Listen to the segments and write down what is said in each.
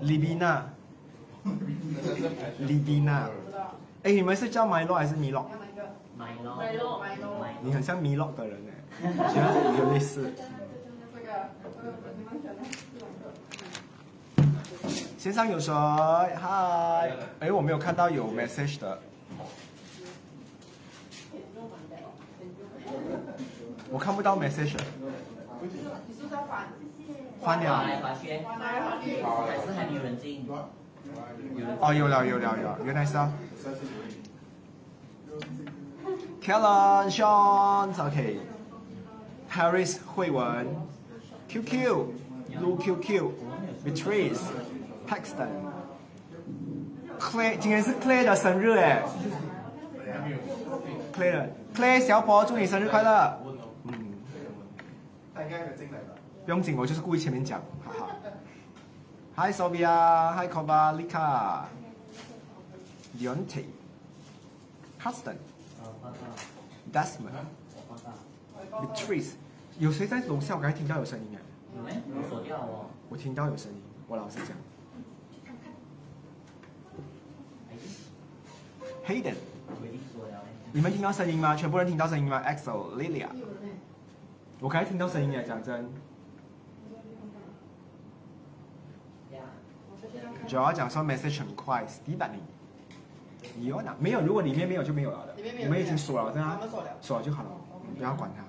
利比娜，利比娜，哎，你们是叫 Milo 还是米洛？Milo。Milo，你很像米洛的人哎，觉 得有类似。线上有谁？嗨，哎，我没有看到有 message 的。我看不到 message。翻了。来滑雪，还是还没有人进。哦，有了有了有了，原来是啊。Kellen Sean OK。Paris 慧文，QQ Lu QQ Beatrice Paxton Clay 今天是 Clay 的生日哎，Clay Clay 小宝祝你生日快乐。嗯。不用紧，我就是故意前面讲，哈哈。Hi Sophia，Hi Koba，Lika，Deontay，Desmond，Beatrice，有谁在楼下？我刚才听到有声音哎。有没？我锁掉哦。我听到有声音，我老实讲。Hayden，你们听到声音吗？全部人听到声音吗？Axel，Lilia，我刚才听到声音啊，讲真。主要讲说 message 很快，Steven，你有哪？没有，如果里面没有就没有了的。你们已经锁了，对吗？锁了就好了，不要管它。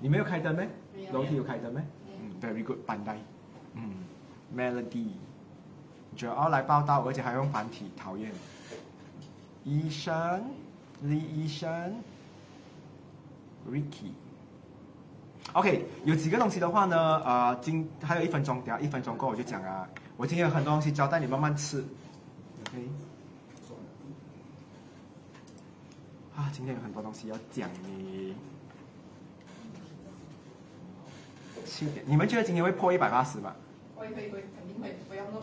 你没有开灯没？楼梯有开灯没？嗯，very good，板带。嗯，Melody，主要来报道，而且还用繁体，讨厌。医生，李医生，Ricky。OK，有几个东西的话呢，呃，今还有一分钟，等下一分钟过我就讲啊。我今天有很多东西交代你慢慢吃，OK。啊，今天有很多东西要讲呢。七点，你们觉得今天会破一百八十吗？会会会，肯定会，不要弄。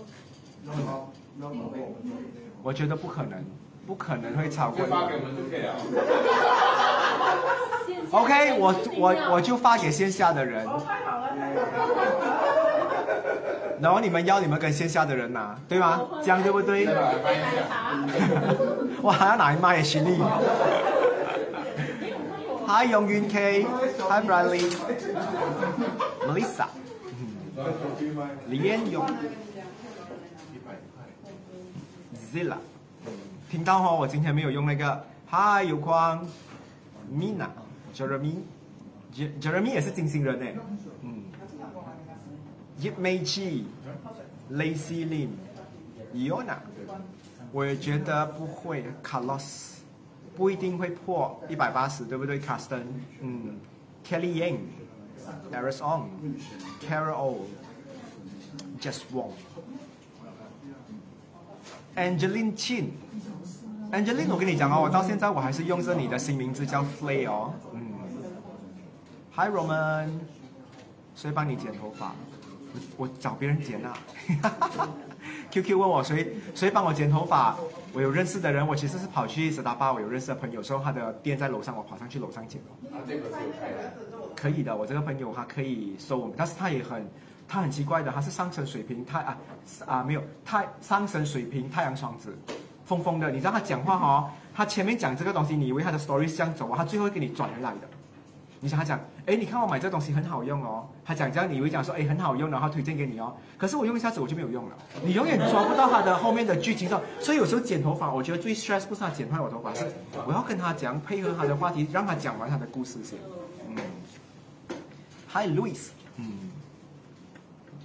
我觉得不可能，不可能会超过。发给我们就可以了。OK，我我我就发给线下的人。太好了，太好了。然后你们邀你们跟线下的人拿，对吗？这样对不对？我 还要拿一麦的行李。Hi 永云 K，Hi Bradley，Melissa，李 彦勇，Zilla，听到哈，我今天没有用那个。Hi 有光，Mina，Jeremy，Jeremy 也是金星人呢。叶美琪、Lacy Lim、Yona，我也觉得不会。Carlos 不一定会破一百八十，对不对 c a s t o n 嗯，Kelly Yang、Aris On、Carol、Just Wong、Angeline Chin、Angeline，我跟你讲哦，我到现在我还是用着你的新名字叫 Flay 哦。嗯，Hi Roman，谁帮你剪头发？我我找别人剪啊，QQ 问我谁谁帮我剪头发，我有认识的人，我其实是跑去十大巴，我有认识的朋友，说他的店在楼上，我跑上去楼上剪啊，这个是有开的。可以的，我这个朋友他可以收我们，但是他也很，他很奇怪的，他是上升水平太啊啊没有太上升水平太阳双子，疯疯的，你知道他讲话哈，他前面讲这个东西，你以为他的 story 是这样走啊，他最后会给你转回来的。你想他讲，哎，你看我买这东西很好用哦。他讲这样，你以为讲说，哎，很好用，然后推荐给你哦。可是我用一下子我就没有用了。你永远抓不到他的后面的剧情上。所以有时候剪头发，我觉得最 stress 不是他剪坏我头发，是我要跟他讲，配合他的话题，让他讲完他的故事先。嗯。Hi Louis，嗯。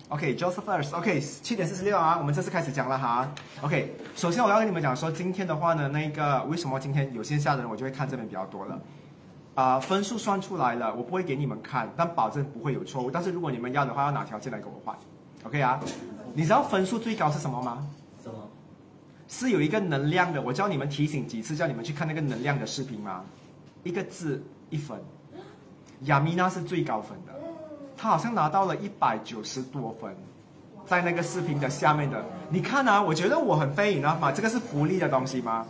OK，Josephus，OK，七点四十六啊，我们正式开始讲了哈。OK，首先我要跟你们讲说，今天的话呢，那个为什么今天有线下的人，我就会看这边比较多了。啊，分数算出来了，我不会给你们看，但保证不会有错误。但是如果你们要的话，要拿条件来跟我换，OK 啊？你知道分数最高是什么吗？什么？是有一个能量的，我叫你们提醒几次，叫你们去看那个能量的视频吗？一个字一分，亚米娜是最高分的，他好像拿到了一百九十多分，在那个视频的下面的，你看啊，我觉得我很飞，你知道吗？这个是福利的东西吗？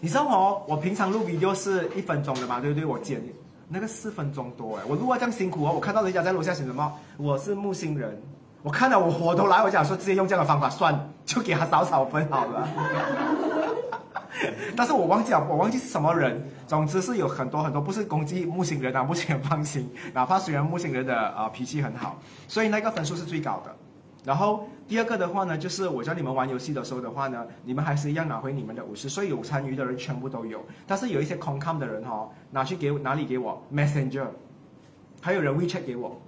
你知道哦，我平常录 video 是一分钟的嘛，对不对？我剪那个四分钟多哎，我录啊这样辛苦哦。我看到人家在楼下写什么，我是木星人，我看到我火都来，我讲说直接用这样的方法算，就给他少少分好了。但是我忘记了，我忘记是什么人。总之是有很多很多，不是攻击木星人啊，木星人放心，哪怕虽然木星人的啊脾气很好，所以那个分数是最高的。然后第二个的话呢，就是我教你们玩游戏的时候的话呢，你们还是一样拿回你们的五十，所以有参与的人全部都有。但是有一些空看的人哈，拿去给哪里给我 Messenger，还有人 WeChat 给我，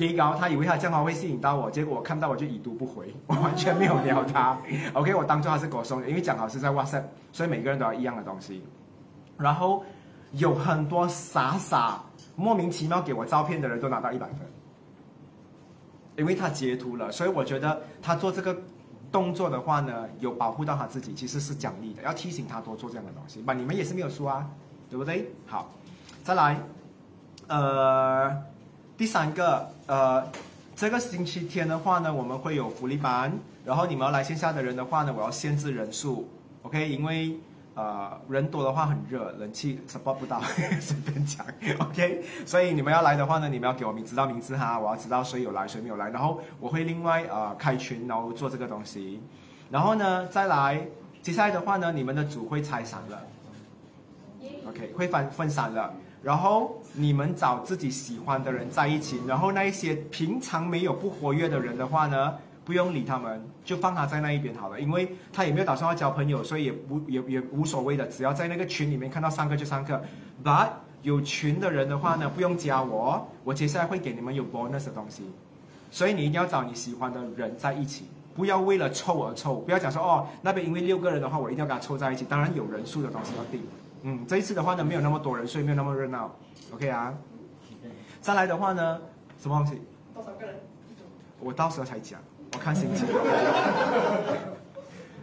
提高他以为他这样会吸引到我，结果我看到我就已读不回，我完全没有聊他。OK，我当做他是狗送，因为讲好是在 WhatsApp，所以每个人都要一样的东西。然后有很多傻傻莫名其妙给我照片的人都拿到一百分。因为他截图了，所以我觉得他做这个动作的话呢，有保护到他自己，其实是奖励的，要提醒他多做这样的东西。吧，你们也是没有输啊，对不对？好，再来，呃，第三个，呃，这个星期天的话呢，我们会有福利班，然后你们要来线下的人的话呢，我要限制人数，OK？因为呃，人多的话很热，冷气 support 不到，随便讲，OK。所以你们要来的话呢，你们要给我名知道名字哈，我要知道谁有来，谁没有来。然后我会另外呃开群，然后做这个东西。然后呢，再来，接下来的话呢，你们的组会拆散了，OK，会分分散了。然后你们找自己喜欢的人在一起，然后那一些平常没有不活跃的人的话呢？不用理他们，就放他在那一边好了，因为他也没有打算要交朋友，所以也不也也无所谓的，只要在那个群里面看到上课就上课。But 有群的人的话呢，不用加我，我接下来会给你们有 bonus 的东西，所以你一定要找你喜欢的人在一起，不要为了凑而凑，不要讲说哦那边因为六个人的话，我一定要跟他凑在一起。当然有人数的东西要定，嗯，这一次的话呢没有那么多人，所以没有那么热闹，OK 啊。再来的话呢，什么东西？多少个人？我到时候才讲。我看心情。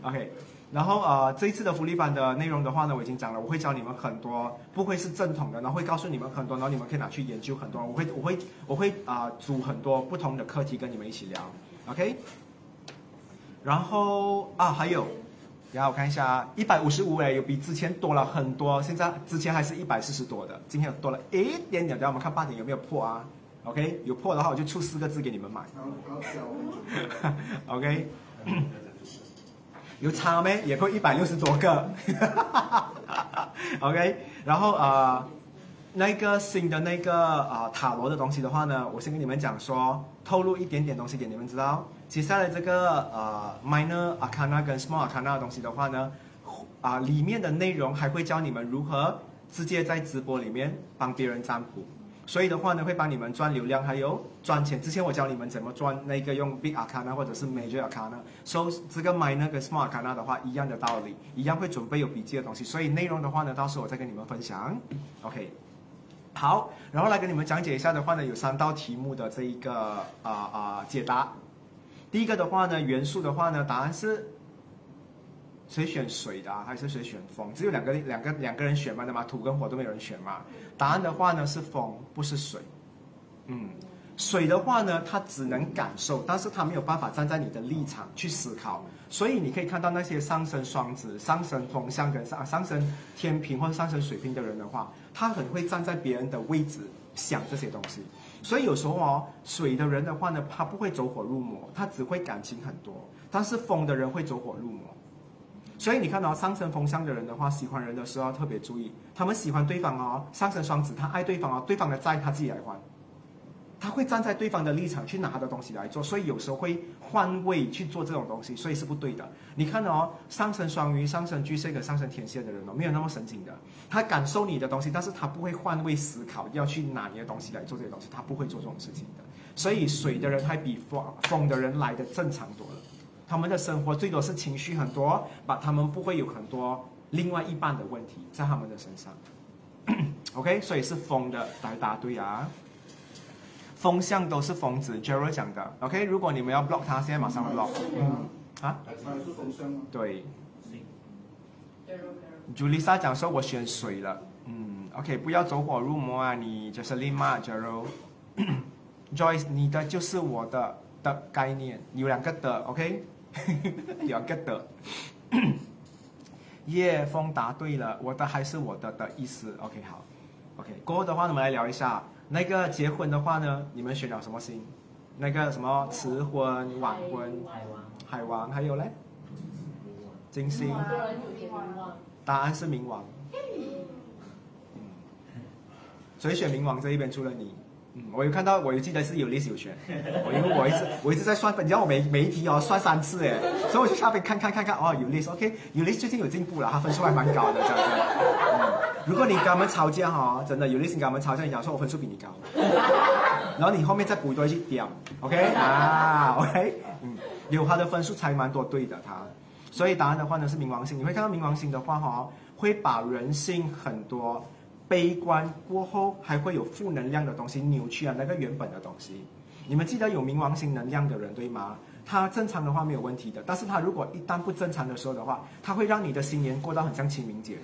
OK，然后呃，这一次的福利班的内容的话呢，我已经讲了，我会教你们很多，不会是正统的，然后会告诉你们很多，然后你们可以拿去研究很多。我会我会我会啊，组很多不同的课题跟你们一起聊。OK，然后啊还有，然后我看一下，一百五十五哎，有比之前多了很多，现在之前还是一百四十多的，今天多了一点点。等下我们看八点有没有破啊？OK，有破的话我就出四个字给你们买。OK，有差没？也破一百六十多个。OK，然后呃，那个新的那个啊塔罗的东西的话呢，我先跟你们讲说，透露一点点东西给你们知道。接下来这个呃 Minor Arcana 跟 Small Arcana 的东西的话呢，啊里面的内容还会教你们如何直接在直播里面帮别人占卜。所以的话呢，会帮你们赚流量，还有赚钱。之前我教你们怎么赚那个用 Big Arcana 或者是 Major arcana，so 这个 Minor 跟 Small Arcana 的话，一样的道理，一样会准备有笔记的东西。所以内容的话呢，到时候我再跟你们分享。OK，好，然后来给你们讲解一下的话呢，有三道题目的这一个啊啊解答。第一个的话呢，元素的话呢，答案是。谁选水的，还是谁选风？只有两个两个两个人选嘛的吗，土跟火都没有人选嘛。答案的话呢是风，不是水。嗯，水的话呢，它只能感受，但是它没有办法站在你的立场去思考。所以你可以看到那些上升双子、上升风象跟上上升天平或者上升水瓶的人的话，他很会站在别人的位置想这些东西。所以有时候哦，水的人的话呢，他不会走火入魔，他只会感情很多。但是风的人会走火入魔。所以你看到上升风象的人的话，喜欢人的时候要特别注意，他们喜欢对方哦。上升双子，他爱对方哦，对方的债他自己来还，他会站在对方的立场去拿他的东西来做，所以有时候会换位去做这种东西，所以是不对的。你看哦，上升双鱼、上升巨蟹跟上升天蝎的人哦，没有那么神经的，他感受你的东西，但是他不会换位思考，要去拿你的东西来做这些东西，他不会做这种事情的。所以水的人还比风风的人来的正常多了。他们的生活最多是情绪很多，把他们不会有很多另外一半的问题在他们的身上。OK，所以是疯的来答对啊。风向都是疯子，Jerry 讲的。OK，如果你们要 block 他，现在马上 block。嗯。啊？是风向吗？对。Julissa 讲说，我选水了。嗯。OK，不要走火入魔啊，你就是立马 Jerry。Joyce，你的就是我的的概念，有两个的，OK。两个的，叶枫答对了，我的还是我的的意思。OK，好，OK。过后的话，我们来聊一下那个结婚的话呢，你们选了什么星？那个什么迟婚、晚婚、海王，海王，还有嘞，金星。答案是冥王。所以选冥王这一边？除了你，嗯，我有看到，我有记得是有 list 有选，我因为我一直我一直在算分，你知道我每每一题哦算三次哎，所以我去下边看看看看哦有 list，OK，有 list 最近有进步了，他分数还蛮高的这样子。嗯，如果你跟他们吵架哈、真的有 list 跟他们吵架，你讲说我分数比你高，然后你后面再补多一句屌，OK 啊，OK，嗯，有他的分数才蛮多对的他，所以答案的话呢是冥王星，你会看到冥王星的话哈、哦，会把人性很多。悲观过后还会有负能量的东西扭曲了那个原本的东西。你们记得有冥王星能量的人对吗？他正常的话没有问题的，但是他如果一旦不正常的时候的话，他会让你的新年过到很像清明节，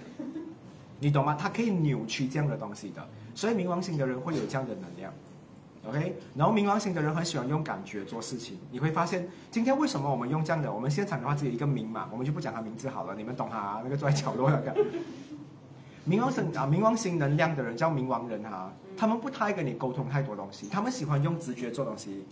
你懂吗？他可以扭曲这样的东西的，所以冥王星的人会有这样的能量。OK，然后冥王星的人很喜欢用感觉做事情，你会发现今天为什么我们用这样的？我们现场的话只有一个冥嘛，我们就不讲他名字好了，你们懂哈那个坐在角落那个。冥王星啊，冥王星能量的人叫冥王人哈，他们不太跟你沟通太多东西，他们喜欢用直觉做东西。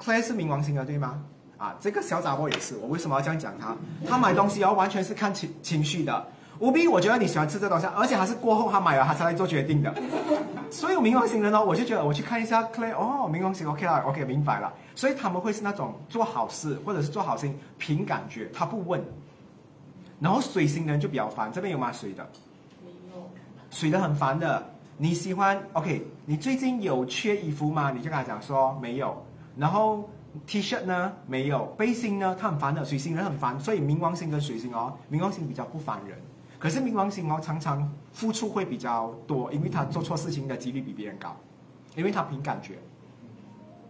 Clay 是冥王星的对吗？啊，这个小杂货也是。我为什么要这样讲他？他买东西要，完全是看情情绪的。无比，我觉得你喜欢吃这东西，而且还是过后他买了他才来做决定的。所以冥王星人哦，我就觉得我去看一下 Clay，哦，冥王星 OK 啦，OK 明白了。所以他们会是那种做好事或者是做好心凭感觉，他不问。然后水星人就比较烦，这边有吗？水的？水的很烦的，你喜欢 OK？你最近有缺衣服吗？你就跟他讲说没有。然后 T 恤呢没有，背心呢他很烦的，水星人很烦，所以冥王星跟水星哦，冥王星比较不烦人，可是冥王星哦常常付出会比较多，因为他做错事情的几率比别人高，因为他凭感觉，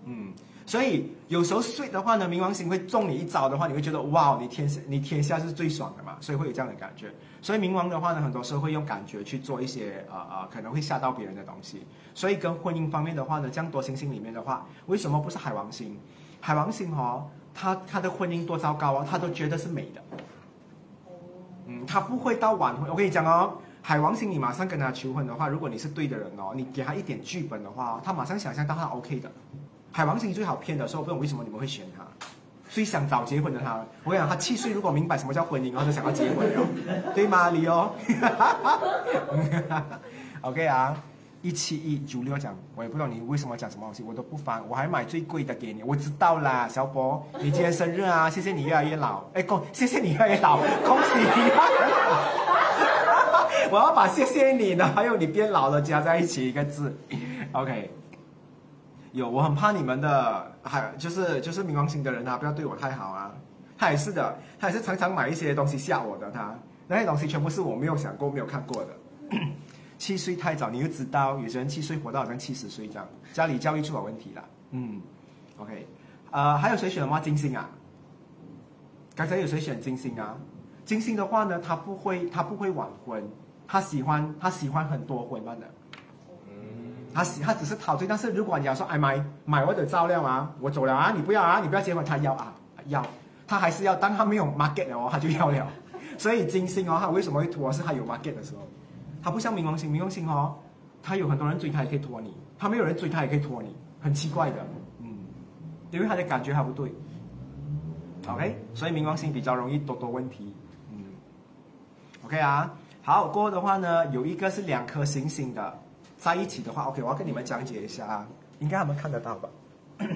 嗯。所以有时候睡的话呢，冥王星会中你一招的话，你会觉得哇，你天你天下是最爽的嘛，所以会有这样的感觉。所以冥王的话呢，很多时候会用感觉去做一些呃呃可能会吓到别人的东西。所以跟婚姻方面的话呢，这样多星星里面的话，为什么不是海王星？海王星哦，他他的婚姻多糟糕啊，他都觉得是美的。嗯，他不会到晚婚。我跟你讲哦，海王星你马上跟他求婚的话，如果你是对的人哦，你给他一点剧本的话，他马上想象到他 OK 的。海王星最好骗的时候，不懂为什么你们会选他，最想早结婚的他。我跟你讲，他七岁如果明白什么叫婚姻，然后就想要结婚了，对吗？李哦，OK 啊，一七一九六讲，我也不知道你为什么讲什么东西，我都不烦，我还买最贵的给你。我知道啦，小博，你今天生日啊，谢谢你越来越老，哎，恭，谢谢你越来越老，恭喜你！我要把谢谢你呢，还有你变老了加在一起一个字，OK。有，我很怕你们的，还就是就是冥王星的人啊，不要对我太好啊。他也是的，他也是常常买一些东西吓我的。他那些东西全部是我没有想过、没有看过的。七岁太早，你就知道有些人七岁活到好像七十岁这样，家里教育出了问题了。嗯，OK，呃，还有谁选的吗？金星啊？刚才有谁选金星啊？金星的话呢，他不会，他不会晚婚，他喜欢他喜欢很多婚的。他他只是陶醉，但是如果你要说哎买买我的照料啊，我走了啊，你不要啊，你不要结婚，他要啊要，他还是要，当他没有 market 了哦，他就要了。所以金星哦，他为什么会拖？是他有 market 的时候，他不像冥王星，冥王星哦，他有很多人追他也可以拖你，他没有人追他也可以拖你，很奇怪的，嗯，因为他的感觉还不对。OK，所以冥王星比较容易多多问题，嗯，OK 啊，好，过后的话呢，有一个是两颗星星的。在一起的话，OK，我要跟你们讲解一下啊，应该他们看得到吧？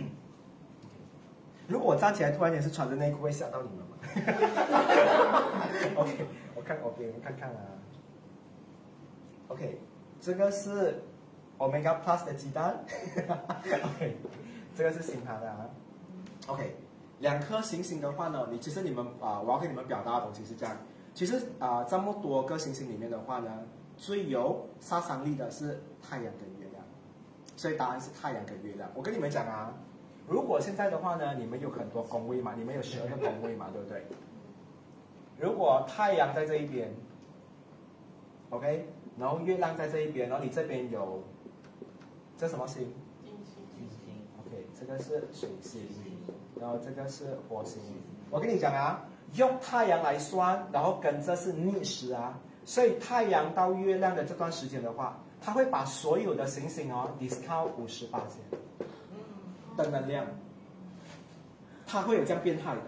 如果我站起来突然间是穿着内裤，会吓到你们吗？OK，我看 OK，我们看看啊。OK，这个是 Omega Plus 的鸡蛋。OK，这个是星盘的啊。OK，两颗星星的话呢，你其实你们啊，我要跟你们表达的东西是这样。其实啊，这么多个星星里面的话呢。最有杀伤力的是太阳跟月亮，所以答案是太阳跟月亮。我跟你们讲啊，如果现在的话呢，你们有很多宫位嘛，你们有十二个宫位嘛，对不对？如果太阳在这一边，OK，然后月亮在这一边，然后你这边有这什么星？金星。金星。OK，这个是水星，然后这个是火星。我跟你讲啊。用太阳来算，然后跟这是逆时啊，所以太阳到月亮的这段时间的话，它会把所有的行星哦 discount 五十八的能量，它会有这样变态的。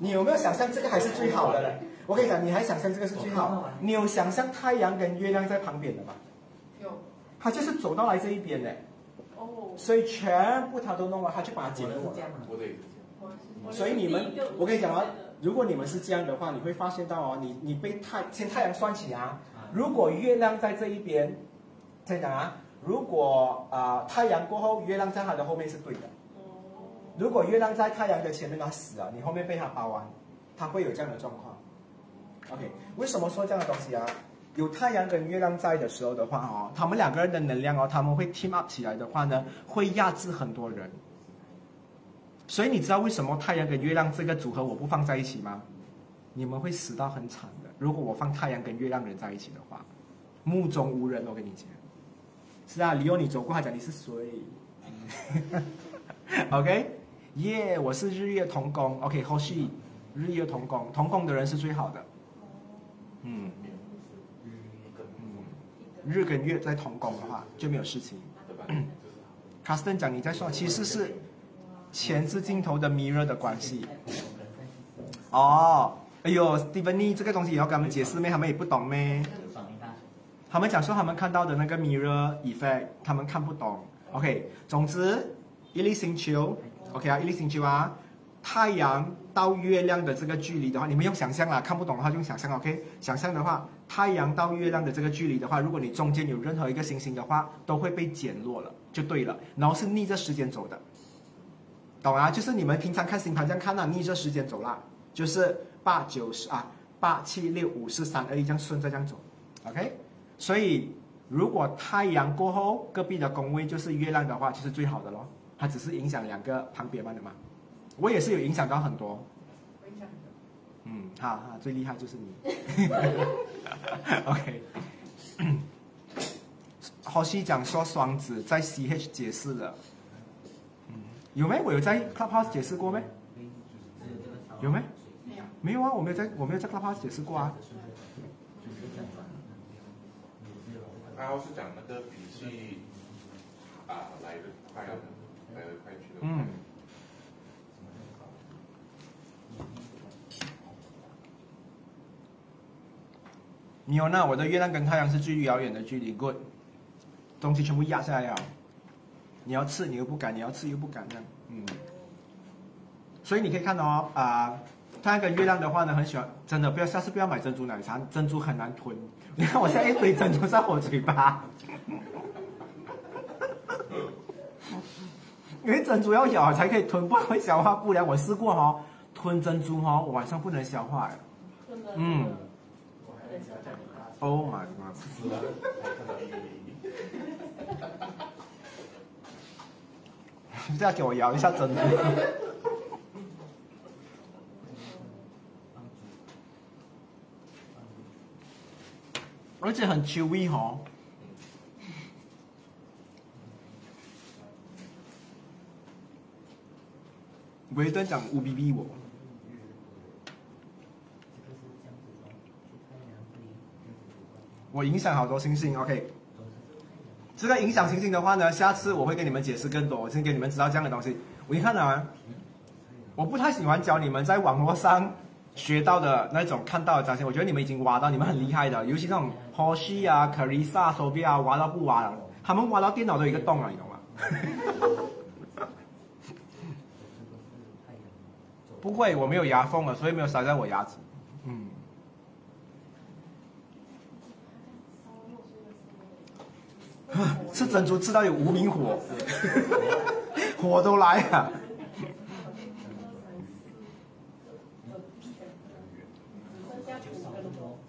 你有没有想象这个还是最好的嘞？我跟你讲，你还想象这个是最好？你有想象太阳跟月亮在旁边的吗？有。他就是走到来这一边的。哦。所以全部他都弄完，他就把它剪了。我得。所以你们，我跟你讲啊，如果你们是这样的话，你会发现到哦，你你被太先太阳算起啊，如果月亮在这一边，再讲啊，如果啊太阳过后，月亮在它的后面是对的。如果月亮在太阳的前面，它死了，你后面被它包完，它会有这样的状况。OK，为什么说这样的东西啊？有太阳跟月亮在的时候的话哦，他们两个人的能量哦，他们会 team up 起来的话呢，会压制很多人。所以你知道为什么太阳跟月亮这个组合我不放在一起吗？你们会死到很惨的。如果我放太阳跟月亮人在一起的话，目中无人。我跟你讲，是啊，李欧你走过，他讲你是谁？OK，耶，我是日月同工。OK，后续日月同工，同工的人是最好的。嗯，日跟月在同宫的话就没有事情。卡斯登讲你在说，其实是。前置镜头的 mirror 的关系，哦，哎呦，Stephanie 这个东西也要跟他们解释咩？他们也不懂咩？他们讲说他们看到的那个 mirror effect，他们看不懂。OK，总之，一粒星球，OK 啊，一粒星球啊，太阳到月亮的这个距离的话，你们用想象啦，看不懂的话用想象，OK？想象的话，太阳到月亮的这个距离的话，如果你中间有任何一个星星的话，都会被减弱了，就对了。然后是逆着时间走的。懂啊？就是你们平常看星盘这样看啊，逆着时间走啦，就是八九十啊，八七六五四三二一这样顺着这样走，OK。所以如果太阳过后隔壁的宫位就是月亮的话，就是最好的咯。它只是影响两个旁边嘛的嘛。我也是有影响到很多。嗯，好好，最厉害就是你。OK。好西讲说双子在 CH 解释了。有没？我有在 Clubhouse 解释过没？有没？没有。没有啊，我没有在，我没有在 Clubhouse 解释过啊。然后是讲那个脾气啊，来的快，来的快去的快。嗯。你有那我的月亮跟太阳是距离遥远的距离，Good。东西全部压下来了。你要吃你又不敢，你要吃又不敢这样，嗯。所以你可以看到哦，啊，太阳跟月亮的话呢，很喜欢，真的不要下次不要买珍珠奶茶，珍珠很难吞。你看我现在一堆珍珠在我嘴巴，因为珍珠要咬才可以吞，不然会消化不良。我试过哈，吞珍珠哈，我晚上不能消化呀。嗯。Oh my god！你再给我摇一下真的，而且很 chewy 哈。维登讲五 B B 我。我影响好多星星，OK。这个影响星星的话呢，下次我会跟你们解释更多，我先给你们知道这样的东西。我一看啊，我不太喜欢教你们在网络上学到的那种看到的东西，我觉得你们已经挖到，你们很厉害的，尤其那种 Hoshi 啊、Carissa、Sophia 挖到不挖了，他们挖到电脑都有一个洞了，你懂吗？不会，我没有牙缝了，所以没有塞在我牙齿。嗯。吃珍珠吃到有无名火，火都来了。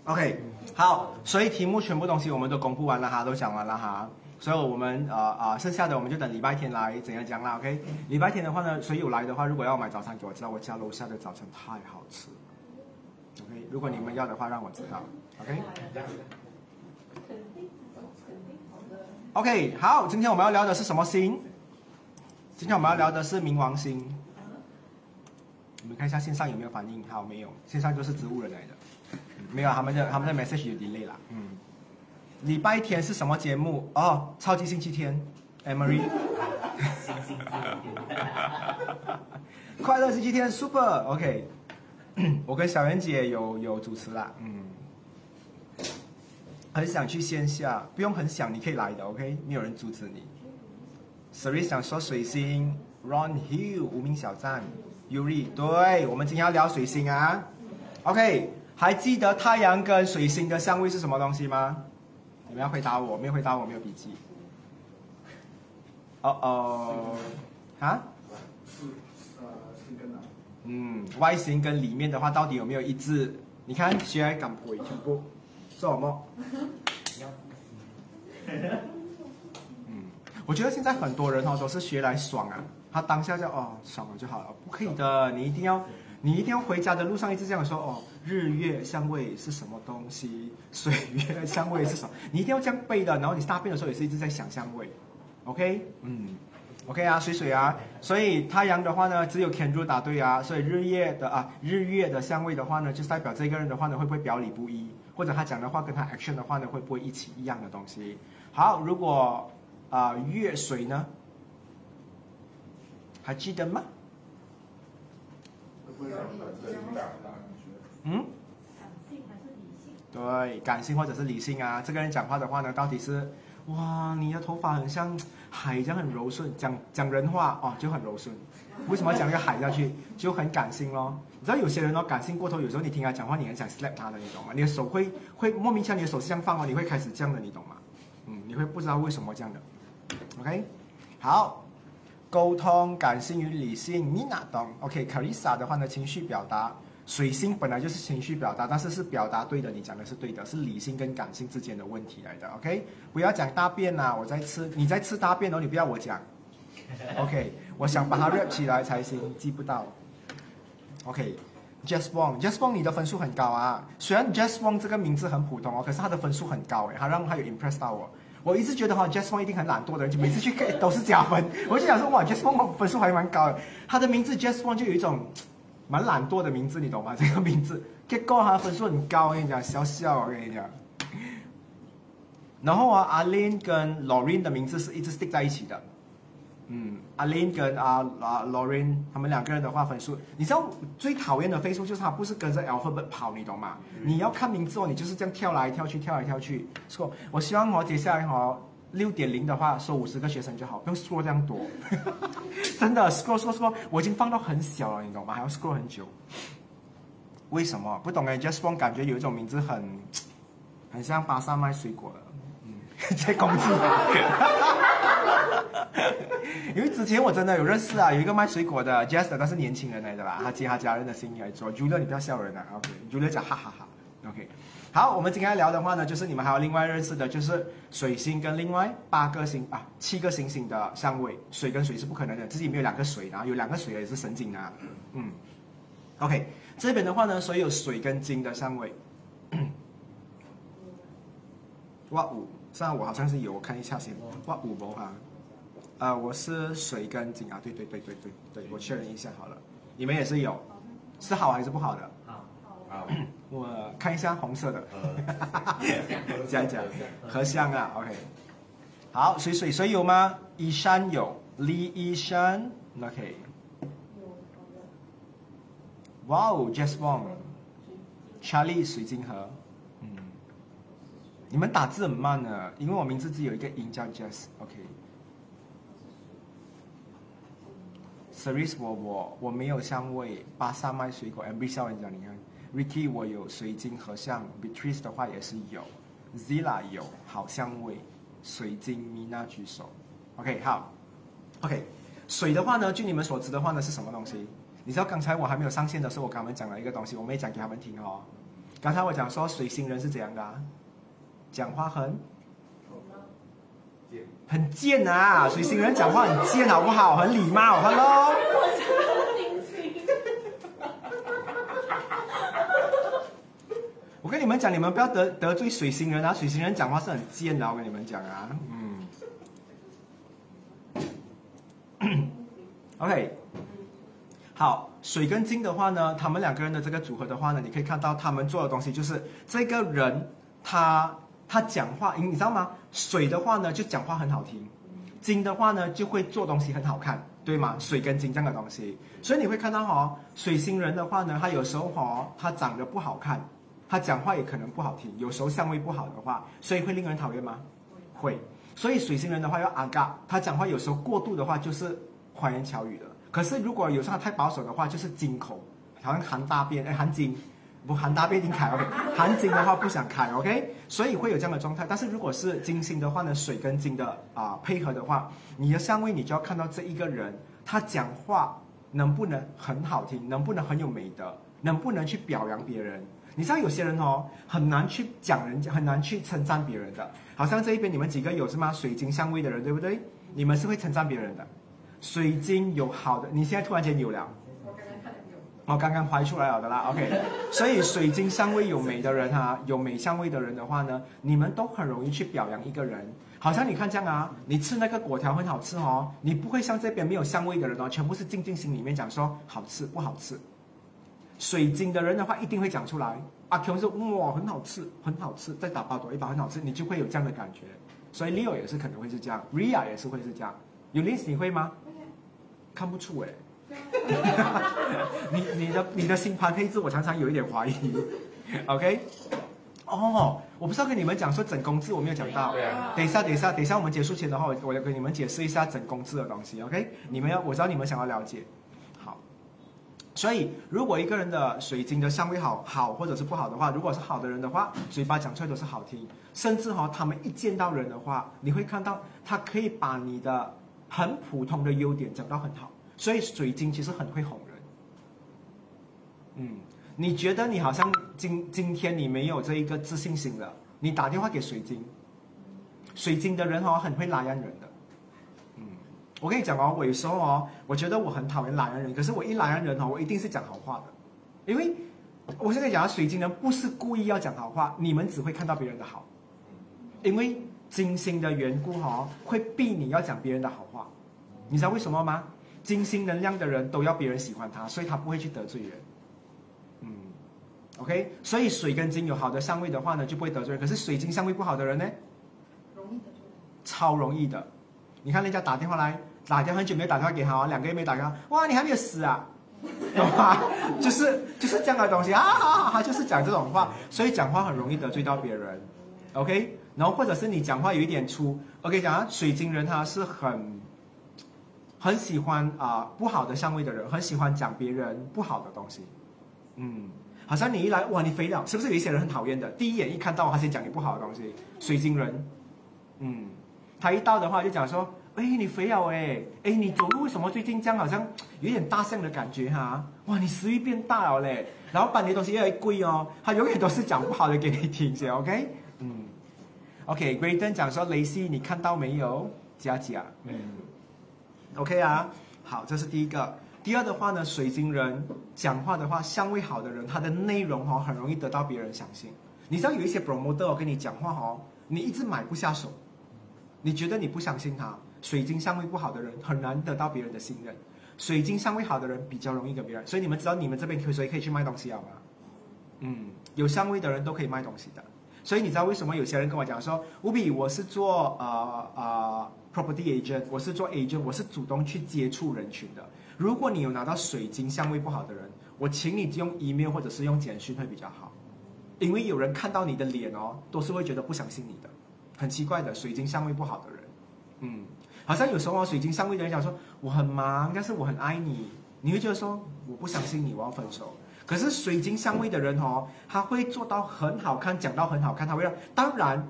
OK，好，所以题目全部东西我们都公布完了哈，都讲完了哈，所以我们呃呃剩下的我们就等礼拜天来怎样讲啦。OK，礼拜天的话呢，谁有来的话，如果要买早餐给我知道，我家楼下的早餐太好吃。OK，如果你们要的话，让我知道。OK。OK，好，今天我们要聊的是什么星？今天我们要聊的是冥王星。你们看一下线上有没有反应？好，没有，线上就是植物人来的，没有，他们的他们的 message 有 delay 啦。嗯，礼拜天是什么节目？哦，超级星期天，Emery。快乐星期天，Super，OK。我跟小袁姐有有主持啦，嗯。很想去线下，不用很想，你可以来的，OK，没有人阻止你。Siri 想说水星，Ron Hill 无名小站，Yuri，对，我们今天要聊水星啊，OK，还记得太阳跟水星的相位是什么东西吗？你们要回答我，没有回答我没有笔记。哦哦，啊？是呃，星跟哪？嗯，Y 型跟里面的话到底有没有一致？你看，谁来敢回全部？做什么？嗯，我觉得现在很多人哦都是学来爽啊，他当下就哦爽了就好了，不可以的，你一定要，你一定要回家的路上一直这样说哦，日月相位是什么东西？水月相位是什么？你一定要这样背的，然后你大便的时候也是一直在想相位，OK？嗯，OK 啊，水水啊，所以太阳的话呢，只有 Kendra 答对啊，所以日月的啊日月的相位的话呢，就代表这个人的话呢会不会表里不一？或者他讲的话跟他 action 的话呢，会不会一起一样的东西？好，如果啊月水呢，还记得吗？嗯？感性还是理性？对，感性或者是理性啊。这个人讲话的话呢，到底是哇，你的头发很像海一样很柔顺，讲讲人话哦就很柔顺。为什么要讲一个海下去？就很感性咯。你知道有些人哦，感性过头，有时候你听他讲话，你很想 slap 他的，你懂吗？你的手会会莫名其妙，你的手是这样放哦，你会开始这样的，你懂吗？嗯，你会不知道为什么这样的。OK，好，沟通感性与理性，你哪懂？OK，Carissa 的话呢，情绪表达，水星本来就是情绪表达，但是是表达对的，你讲的是对的，是理性跟感性之间的问题来的。OK，不要讲大便呐，我在吃，你在吃大便哦，你不要我讲。OK，我想把它 rap 起来才行，记不到。OK，Just Wong，Just Wong，你的分数很高啊。虽然 Just Wong 这个名字很普通哦，可是他的分数很高诶，他让他有 impress 到我。我一直觉得哈，Just Wong 一定很懒惰的人，就每次去 K 都是加分。我就想说，哇，Just Wong 分数还蛮高的。他的名字 Just Wong 就有一种蛮懒惰的名字，你懂吗？这个名字结果他分数很高，我跟你讲，笑笑，我跟你讲。然后啊，阿 Lin 跟 Lorraine 的名字是一直 stick 在一起的。嗯，阿林跟阿啊 Lauren 他们两个人的话分数，你知道最讨厌的分数就是他不是跟着 alphabet 跑，你懂吗？你要看名字哦，你就是这样跳来跳去，跳来跳去。说，我希望我接下来哈六点零的话收五十个学生就好，不用 scroll 这样多。真的 scroll scroll scroll，我已经放到很小了，你懂吗？还要 scroll 很久。为什么？不懂哎，just one 感觉有一种名字很很像巴萨卖水果的，嗯，在攻击。因为之前我真的有认识啊，有一个卖水果的 Jester，他是年轻人来的啦，他接他家人的生意来做。Julia，你不要笑人啊，OK？Julia 讲哈哈哈，OK？好，我们今天聊的话呢，就是你们还有另外认识的，就是水星跟另外八个星啊，七个星星的相位，水跟水是不可能的，自己没有两个水啊，有两个水也是神经啊，嗯，OK？这边的话呢，所以有水跟金的相位，哇五，上我好像是有，我看一下先，哇五毛啊。啊，我是水跟金啊，对对对对对对，我确认一下好了，你们也是有，是好还是不好的？好，好，我看一下红色的，讲讲，合香啊，OK，好，水水水有吗？一山有，李一山，OK，哇哦，Just One，Charlie 水晶河，嗯，你们打字很慢呢，因为我名字只有一个音叫 Jess。OK，Seris，我我我没有香味，巴萨卖水果，MB 笑人讲你看，Ricky 我有水晶和像，Beatrice 的话也是有，Zilla 有好香味，水晶 Mina 举手，OK 好，OK 水的话呢，据你们所知的话呢是什么东西？你知道刚才我还没有上线的时候，我跟他们讲了一个东西，我没讲给他们听哦。刚才我讲说水星人是怎样的，啊讲话很。很贱啊！水星人讲话很贱，好不好？很礼貌，Hello。我跟你们讲，你们不要得得罪水星人啊！水星人讲话是很贱的，我跟你们讲啊。嗯。OK，好，水跟金的话呢，他们两个人的这个组合的话呢，你可以看到他们做的东西就是这个人他他讲话，你你知道吗？水的话呢就讲话很好听，金的话呢就会做东西很好看，对吗？水跟金这样的东西，所以你会看到哈、哦，水星人的话呢，他有时候哈、哦，他长得不好看，他讲话也可能不好听，有时候相位不好的话，所以会令人讨厌吗？会。所以水星人的话要阿嘎，他讲话有时候过度的话就是花言巧语的。可是如果有时候他太保守的话，就是金口，好像含大便，哎，含金，不含大便已经开 OK，含金的话不想开 OK，所以会有这样的状态。但是如果是金星的话呢，水跟金的啊、配合的话，你的相位你就要看到这一个人他讲话能不能很好听，能不能很有美德，能不能去表扬别人。你知道有些人哦，很难去讲人家，很难去称赞别人的。好像这一边你们几个有什么？水晶相位的人对不对？你们是会称赞别人的。水晶有好的，你现在突然间有了，看有，我刚刚拍出来了的啦，OK。所以水晶相位有美的人哈、有美相位的人的话呢，你们都很容易去表扬一个人。好像你看这样啊，你吃那个果条很好吃哦，你不会像这边没有香味的人哦，全部是静静心里面讲说好吃不好吃。水晶的人的话一定会讲出来，阿 Q 说哇很好吃，很好吃，再打包多一包很好吃，你就会有这样的感觉。所以 Leo 也是可能会是这样，Ria 也是会是这样。有 l i s 你会吗？看不出哎、你你的你的星盘配置我常常有一点怀疑。OK，哦，我不是要跟你们讲说整宫制，我没有讲到。对啊，等一下，等一下，等一下，我们结束前的话，我我要跟你们解释一下整宫制的东西，OK？你们要，我知道你们想要了解。好，所以如果一个人的水晶的相位好好或者是不好的话，如果是好的人的话，嘴巴讲出来都是好听，甚至哈、他们一见到人的话，你会看到他可以把你的很普通的优点讲到很好，所以水晶其实很会哄人。嗯，你觉得你好像今今天你没有这一个自信心了，你打电话给水晶，水晶的人哦很会拉人人的。嗯，我跟你讲哦，我有时候哦，我觉得我很讨厌拉人人，可是我一拉人人哦，我一定是讲好话的，因为我现在讲水晶人不是故意要讲好话，你们只会看到别人的好，因为金星的缘故哦，会逼你要讲别人的好话，你知道为什么吗？金星能量的人都要别人喜欢他，所以他不会去得罪人。嗯，OK，所以水跟金有好的相位的话呢，就不会得罪人。可是水晶相位不好的人呢，容易得罪。超容易的。你看人家打电话来，打电话很久没有打电话给他，两个月没打电话，哇，你还没有死啊？懂吗？就是就是这样的东西啊，啊他就是讲这种话，所以讲话很容易得罪到别人。OK，然后或者是你讲话有一点粗，OK，讲啊，水晶人他是很很喜欢啊、不好的相位的人，很喜欢讲别人不好的东西。嗯，好像你一来，哇，你肥了，是不是有一些人很讨厌的？第一眼一看到他先讲你不好的东西，水晶人，嗯，他一到的话就讲说，哎，你肥了哎，哎，你走路为什么最近这样好像有点大象的感觉哈、哇，你食欲变大了嘞，老板你的东西越来越贵哦，他永远都是讲不好的给你听先，OK，嗯，OK，Graydon 讲说雷西你看到没有？佳佳，嗯，OK 啊，好，这是第一个。第二的话呢，水晶人讲话的话，相位好的人，他的内容哦很容易得到别人相信。你知道有一些 promoter 跟你讲话哦，你一直买不下手，你觉得你不相信他。水晶相位不好的人很难得到别人的信任，水晶相位好的人比较容易跟别人。所以你们知道你们这边可以谁可以去卖东西好吗？嗯，有相位的人都可以卖东西的。所以你知道为什么有些人跟我讲说，吴比我是做呃呃 property agent，我是做 agent，我是主动去接触人群的。如果你有拿到水晶相位不好的人，我请你用 email 或者是用简讯会比较好，因为有人看到你的脸哦，都是会觉得不相信你的，很奇怪的，水晶相位不好的人，嗯，好像有时候，水晶相位的人讲说我很忙，但是我很爱你，你会觉得说我不相信你，我要分手。可是水晶相位的人哦，他会做到很好看，讲到很好看，他会让，当然，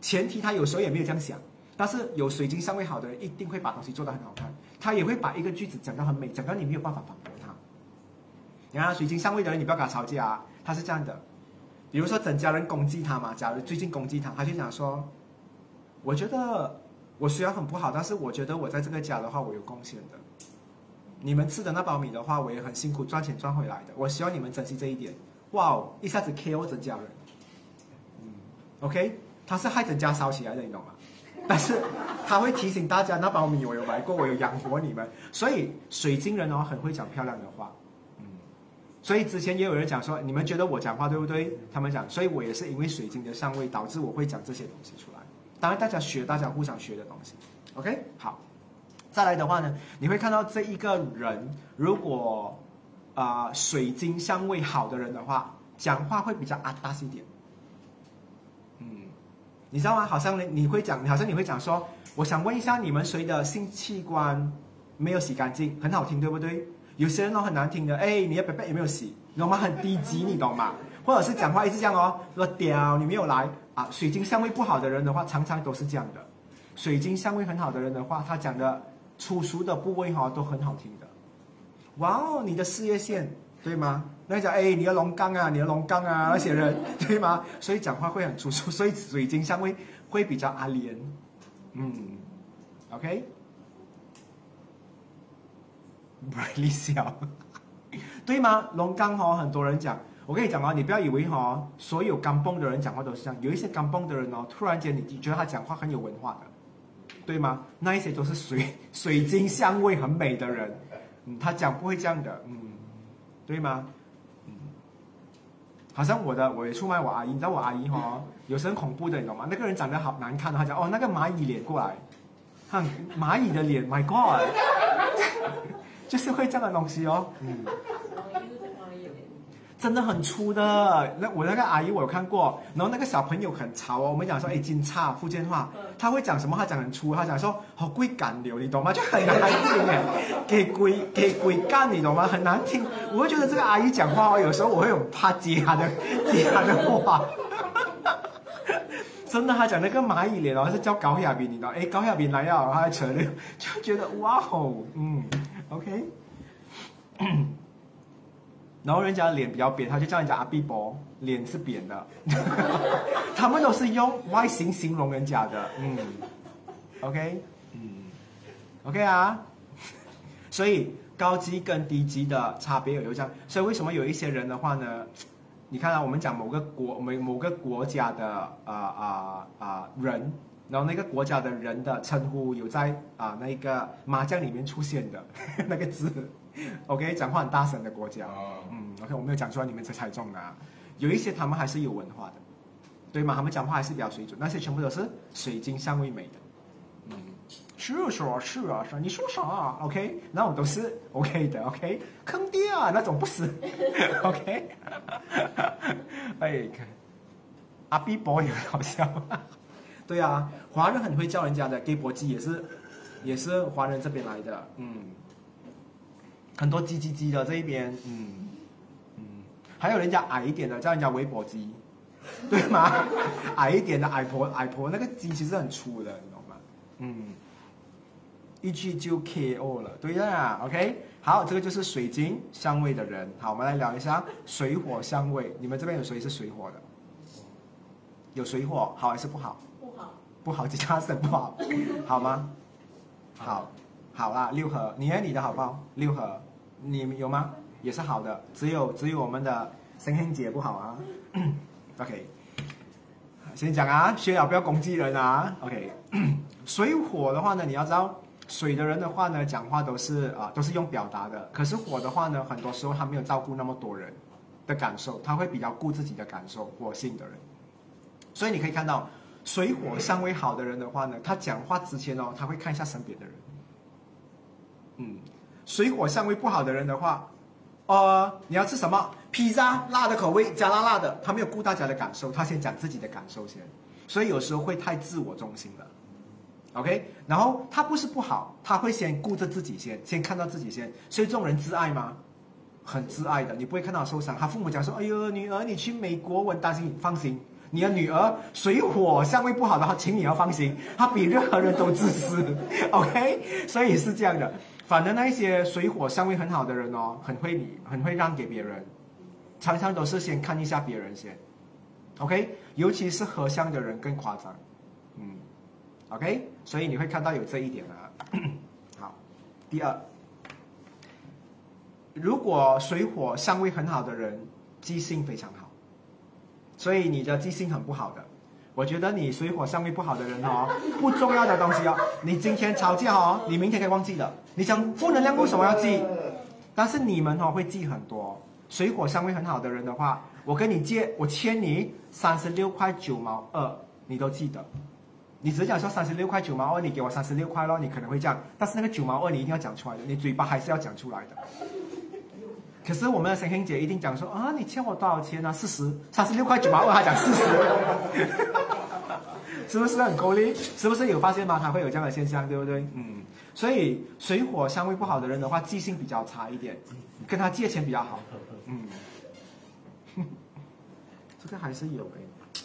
前提他有时候也没有这样想。但是有水晶相位好的人，一定会把东西做得很好看，他也会把一个句子讲得很美，讲到你没有办法反驳他。你看水晶相位的人，你不要跟他吵架啊，他是这样的，比如说整家人攻击他嘛，假如最近攻击他，他就讲说，我觉得我虽然很不好，但是我觉得我在这个家的话，我有贡献的。你们吃的那包米的话，我也很辛苦赚钱赚回来的，我希望你们珍惜这一点。哇哦，一下子 KO 整家人，嗯，OK，他是害整家烧起来的，你懂吗？但是他会提醒大家，那包米我有买过，我有养活你们。所以水晶人哦，很会讲漂亮的话。嗯，所以之前也有人讲说，你们觉得我讲话对不对？他们讲，所以我也是因为水晶的上位，导致我会讲这些东西出来。当然，大家学，大家互相学的东西。OK，好。再来的话呢，你会看到这一个人，如果啊、水晶相位好的人的话，讲话会比较阿达一点。嗯，你知道吗？好像你你会讲，好像你会讲说，我想问一下你们谁的性器官没有洗干净，很好听，对不对？有些人哦很难听的，哎，你的贝贝有没有洗？你懂吗？很低级，你懂吗？或者是讲话一直这样哦，说屌你没有来啊。水晶相位不好的人的话，常常都是这样的。水晶相位很好的人的话，他讲的粗俗的部位哈、都很好听的。哇哦，你的事业线对吗？那讲哎，你的龙岗啊，你的龙岗啊，那些人 对吗？所以讲话会很粗俗，所以水晶相位会比较阿莲。嗯，OK。不利笑，对吗？龙岗哦，很多人讲，我跟你讲哦，你不要以为哦，所有刚蹦的人讲话都是这样，有一些刚蹦的人哦，突然间你觉得他讲话很有文化的，对吗？那一些都是水 水晶香味很美的人，嗯，他讲不会这样的，嗯，对吗？嗯，好像我的我也出卖我阿姨，你知道我阿姨哦，有时很恐怖的，你懂吗？那个人长得好难看，他讲哦，那个蚂蚁脸过来，看蚂蚁的脸，My God，就是会这样的东西哦，嗯。真的很粗的，那我那个阿姨我有看过，然后那个小朋友很潮哦，我们讲说哎金叉福建话，他会讲什么？他讲很粗，他讲说好贵干流，你懂吗？就很难听哎，给鬼给鬼干，你懂吗？很难听，我会觉得这个阿姨讲话哦，有时候我会很怕接她的 接她的话。真的，他讲那个蚂蚁脸哦，是叫高亚斌，你知道？哎，高亚斌来了，他还扯那个，就觉得哇哦，嗯，OK。然后人家脸比较扁，他就叫人家阿碧博，脸是扁的。他们都是用外形形容人家的，嗯，OK，嗯，OK 啊。所以高级跟低级的差别有这样，所以为什么有一些人的话呢？你看啊，我们讲某个国某某个国家的啊啊啊人，然后那个国家的人的称呼有在啊那个麻将里面出现的 那个字。OK，讲话很大声的国家，嗯，OK，我没有讲出来，你们才猜中的、啊。有一些他们还是有文化的，对吗？他们讲话还是比较水准，那些全部都是水晶相位美的。嗯，是啊是啊是啊是啊，你说啥、啊、？OK，那种都是 OK 的，OK，坑爹啊那种不是，OK，哎，阿 B 博也很好笑，对啊，华人很会叫人家的 gay 搏鸡也是也是华人这边来的，嗯。很多鸡鸡鸡的这一边，嗯嗯，还有人家矮一点的叫人家微博鸡，对吗？矮一点的矮婆矮婆那个鸡其实很粗的，你懂吗？嗯，一句就 KO 了，对呀，OK，好，这个就是水晶相位的人。好，我们来聊一下水火相位，你们这边有谁是水火的？有水火，好还是不好？不好，不好，其他是不好，好吗？好。好啦，六合，你呢？你的好不好？六合，你有吗？也是好的，只有只有我们的神仙姐不好啊。OK，先讲啊，学了不要攻击人啊。OK，水火的话呢，你要知道，水的人的话呢，讲话都是啊，都是用表达的。可是火的话呢，很多时候他没有照顾那么多人的感受，他会比较顾自己的感受。火性的人，所以你可以看到，水火相位好的人的话呢，他讲话之前哦，他会看一下身边的人。嗯，水火相位不好的人的话，呃，你要吃什么？披萨，辣的口味，加辣辣的。他没有顾大家的感受，他先讲自己的感受先，所以有时候会太自我中心了。OK，然后他不是不好，他会先顾着自己先，先看到自己先。所以这种人自爱吗？很自爱的，你不会看到受伤。他父母讲说：“哎呦，女儿，你去美国，我担心你。”放心，你的女儿水火相位不好的话，请你要放心，她比任何人都自私。OK，所以是这样的。反正那一些水火相位很好的人哦，很会你，很会让给别人，常常都是先看一下别人先，OK，尤其是合相的人更夸张，嗯，OK，所以你会看到有这一点啊。好，第二，如果水火相位很好的人，记性非常好，所以你的记性很不好的，我觉得你水火相位不好的人哦，不重要的东西哦，你今天吵架哦，你明天可以忘记的。你想负能量为什么要记？但是你们哦会记很多。水火相位很好的人的话，我跟你借，我欠你三十六块九毛二，你都记得。你只讲说三十六块九毛二，你给我三十六块咯，你可能会这样。但是那个九毛二你一定要讲出来的，你嘴巴还是要讲出来的。可是我们的神仙姐一定讲说啊，你欠我多少钱啊？四十，三十六块九毛二，还讲四十，是不是很够力？是不是有发现吗？他会有这样的现象，对不对？嗯，所以水火相位不好的人的话，记性比较差一点，跟他借钱比较好。嗯，这个还是有诶，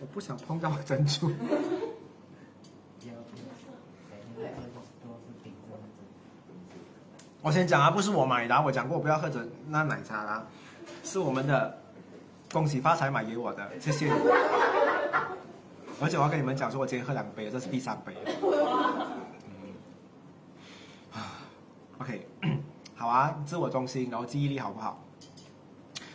我不想碰到珍珠。我先讲啊，不是我买的，我讲过不要喝着那奶茶啦，是我们的恭喜发财买给我的，谢谢。而且我要跟你们讲说，我今天喝两杯，这是第三杯。啊，OK，好啊，自我中心，然后记忆力好不好？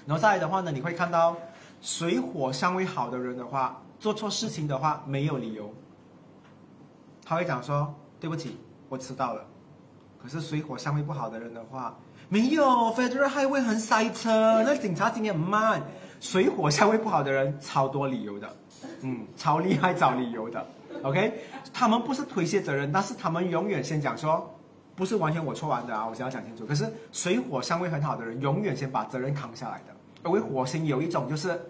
然后再来的话呢，你会看到水火相位好的人的话，做错事情的话没有理由，他会讲说对不起，我迟到了。可是水火相位不好的人的话，没有，Federal Highway 很塞车，那警察今天很慢。水火相位不好的人超多理由的，嗯，超厉害找理由的。OK，他们不是推卸责任，但是他们永远先讲说，不是完全我错完的啊，我先要讲清楚。可是水火相位很好的人，永远先把责任扛下来的。因为火星有一种就是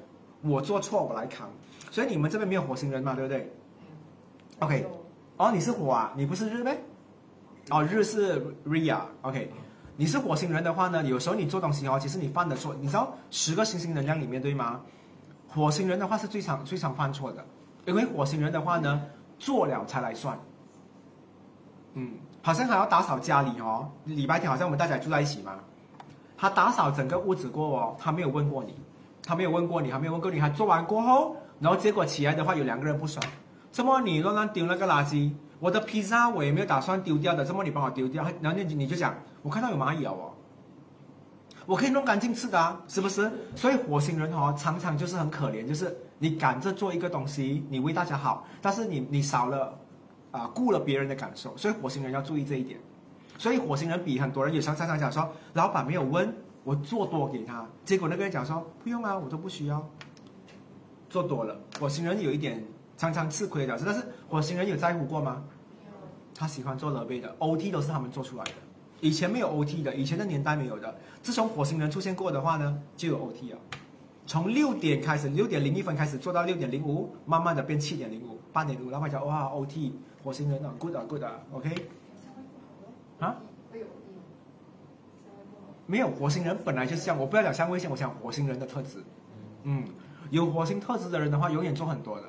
我做错我来扛，所以你们这边没有火星人嘛，对不对？OK，哦，你是火啊，你不是日呗？哦，日是 Ria，OK，你是火星人的话呢，有时候你做东西哦，其实你犯的错，你知道十个星星能量里面对吗？火星人的话是最常最常犯错的，因为火星人的话呢，做了才来算。嗯，好像还要打扫家里哦，礼拜天好像我们大家住在一起嘛，他打扫整个屋子过哦，他没有问过你，他没有问过你，他没有问过你，他做完过后，然后结果起来的话有两个人不爽，什么你乱乱丢那个垃圾？我的披萨我也没有打算丢掉的，这么你帮我丢掉，然后你你就讲，我看到有蚂蚁咬哦，我可以弄干净吃的啊，是不是？所以火星人哦，常常就是很可怜，就是你赶着做一个东西，你为大家好，但是你你少了啊顾了别人的感受，所以火星人要注意这一点。所以火星人比很多人有时候常常讲说，老板没有问我做多给他，结果那个人讲说不用啊，我都不需要，做多了，火星人有一点。常常吃亏的，但是火星人有在乎过吗？他喜欢做乐贝的，OT 都是他们做出来的。以前没有 OT 的，以前的年代没有的。自从火星人出现过的话呢，就有 OT 了。从六点开始，六点零一分开始做到六点零五，慢慢的变七点零五、八点五，然后讲哇 OT 火星人啊，good 啊 good 啊，OK？啊？没有火星人本来就是这样，我不要讲相位线，我讲火星人的特质。嗯，有火星特质的人的话，永远做很多的。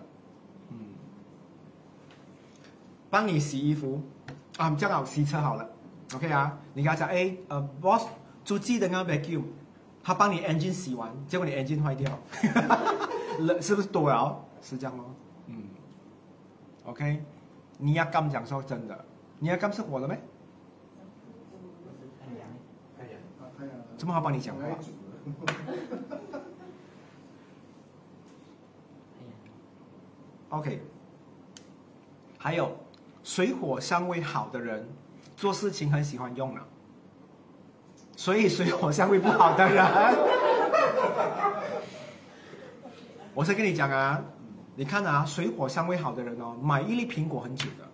帮你洗衣服啊，正好洗车好了，OK 啊？你跟他讲，哎，呃，boss，就记得要 vacuum，他帮你 engine 洗完，结果你 engine 坏掉，是不是多了？是这样吗？嗯，OK，你要刚讲说真的，你要刚是火了没？太阳，太阳，太阳，这么好帮你讲话？OK，还有。水火相位好的人，做事情很喜欢用脑，所以水火相位不好的人，我先跟你讲啊，你看啊，水火相位好的人哦，买一粒苹果很久的，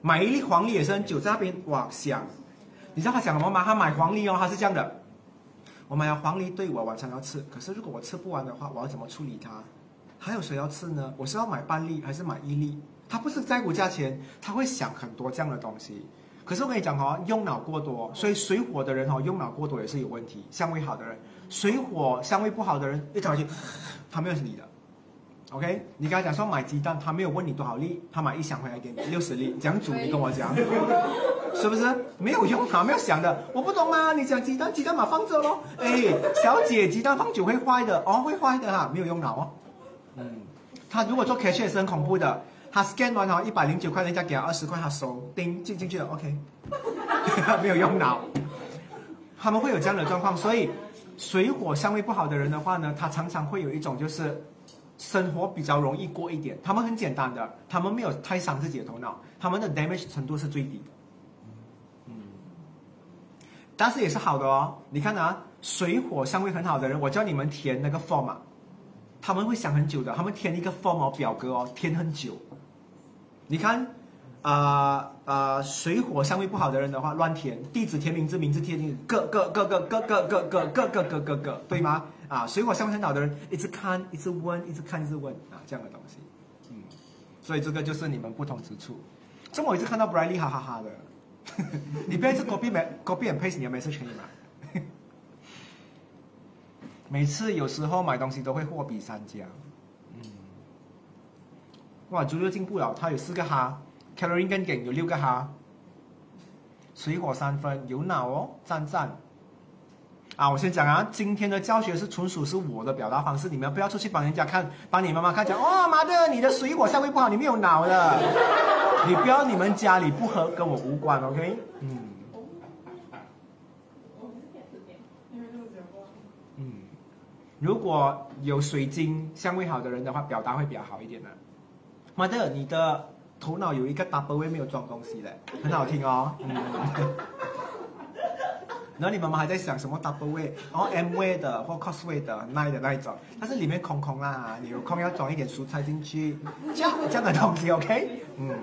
买一粒黄梨也是很久，在那边哇想，你知道他想什么吗？他买黄梨哦，他是这样的，我买了黄梨，对我晚上要吃，可是如果我吃不完的话，我要怎么处理它？还有谁要吃呢？我是要买半粒还是买一粒？他不是在乎价钱，他会想很多这样的东西。可是我跟你讲哦，用脑过多，所以水火的人哦，用脑过多也是有问题。相位好的人，水火相位不好的人，一走去，他没有是你的。OK，你跟他讲说买鸡蛋，他没有问你多少粒，他买一箱回来给你六十粒，讲煮你跟我讲，是不是没有用啊？没有想的，我不懂吗。你讲鸡蛋，鸡蛋嘛放着咯。哎，小姐，鸡蛋放久会坏的哦，会坏的哈，没有用脑哦。嗯，他如果做 cash 也是很恐怖的。他 scan 完后一百零九块，人家给他二十块，他收，叮进进去了，OK，没有用脑，他们会有这样的状况，所以水火相位不好的人的话呢，他常常会有一种就是生活比较容易过一点，他们很简单的，他们没有太伤自己的头脑，他们的 damage 程度是最低的。嗯，但是也是好的哦。你看啊，水火相位很好的人，我叫你们填那个 form 啊，他们会想很久的，他们填一个 form 哦表格哦，填很久。你看，啊、啊、水火相位不好的人的话，乱填地址填名字，名字填名字，个个个个个个个个个个个个个，对吗？啊，水火相位很好的人，一直看，一直问，一直看，一直问啊，这样的东西，嗯，所以这个就是你们不同之处。这么我一直看到 Briley 哈哈哈的，你不要一直 copy me copy and paste 你的 message 可以吗？每次有时候买东西都会货比三家，哇，猪肉进步了，它有四个哈，Caroline 更勁有六个哈，水火三分，有腦哦，讚讚。啊，我先讲啊，今天的教学是纯属是我的表达方式，你们不要出去帮人家看，帮你妈妈看讲，哦妈的，你的水火香味不好，你没有脑的，你不要你们家里不喝跟我无关，OK？嗯，嗯，如果有水晶香味好的人的话，表达会比较好一点的。妈的，你的头脑有一个 double way 没有装东西嘞，很好听哦。嗯。然后你妈妈还在想什么 double way，然后 M way 的或 cos way 的 nine 的那一种，但是里面空空啦，你有空要装一点蔬菜进去，这样这样的东西 OK，嗯。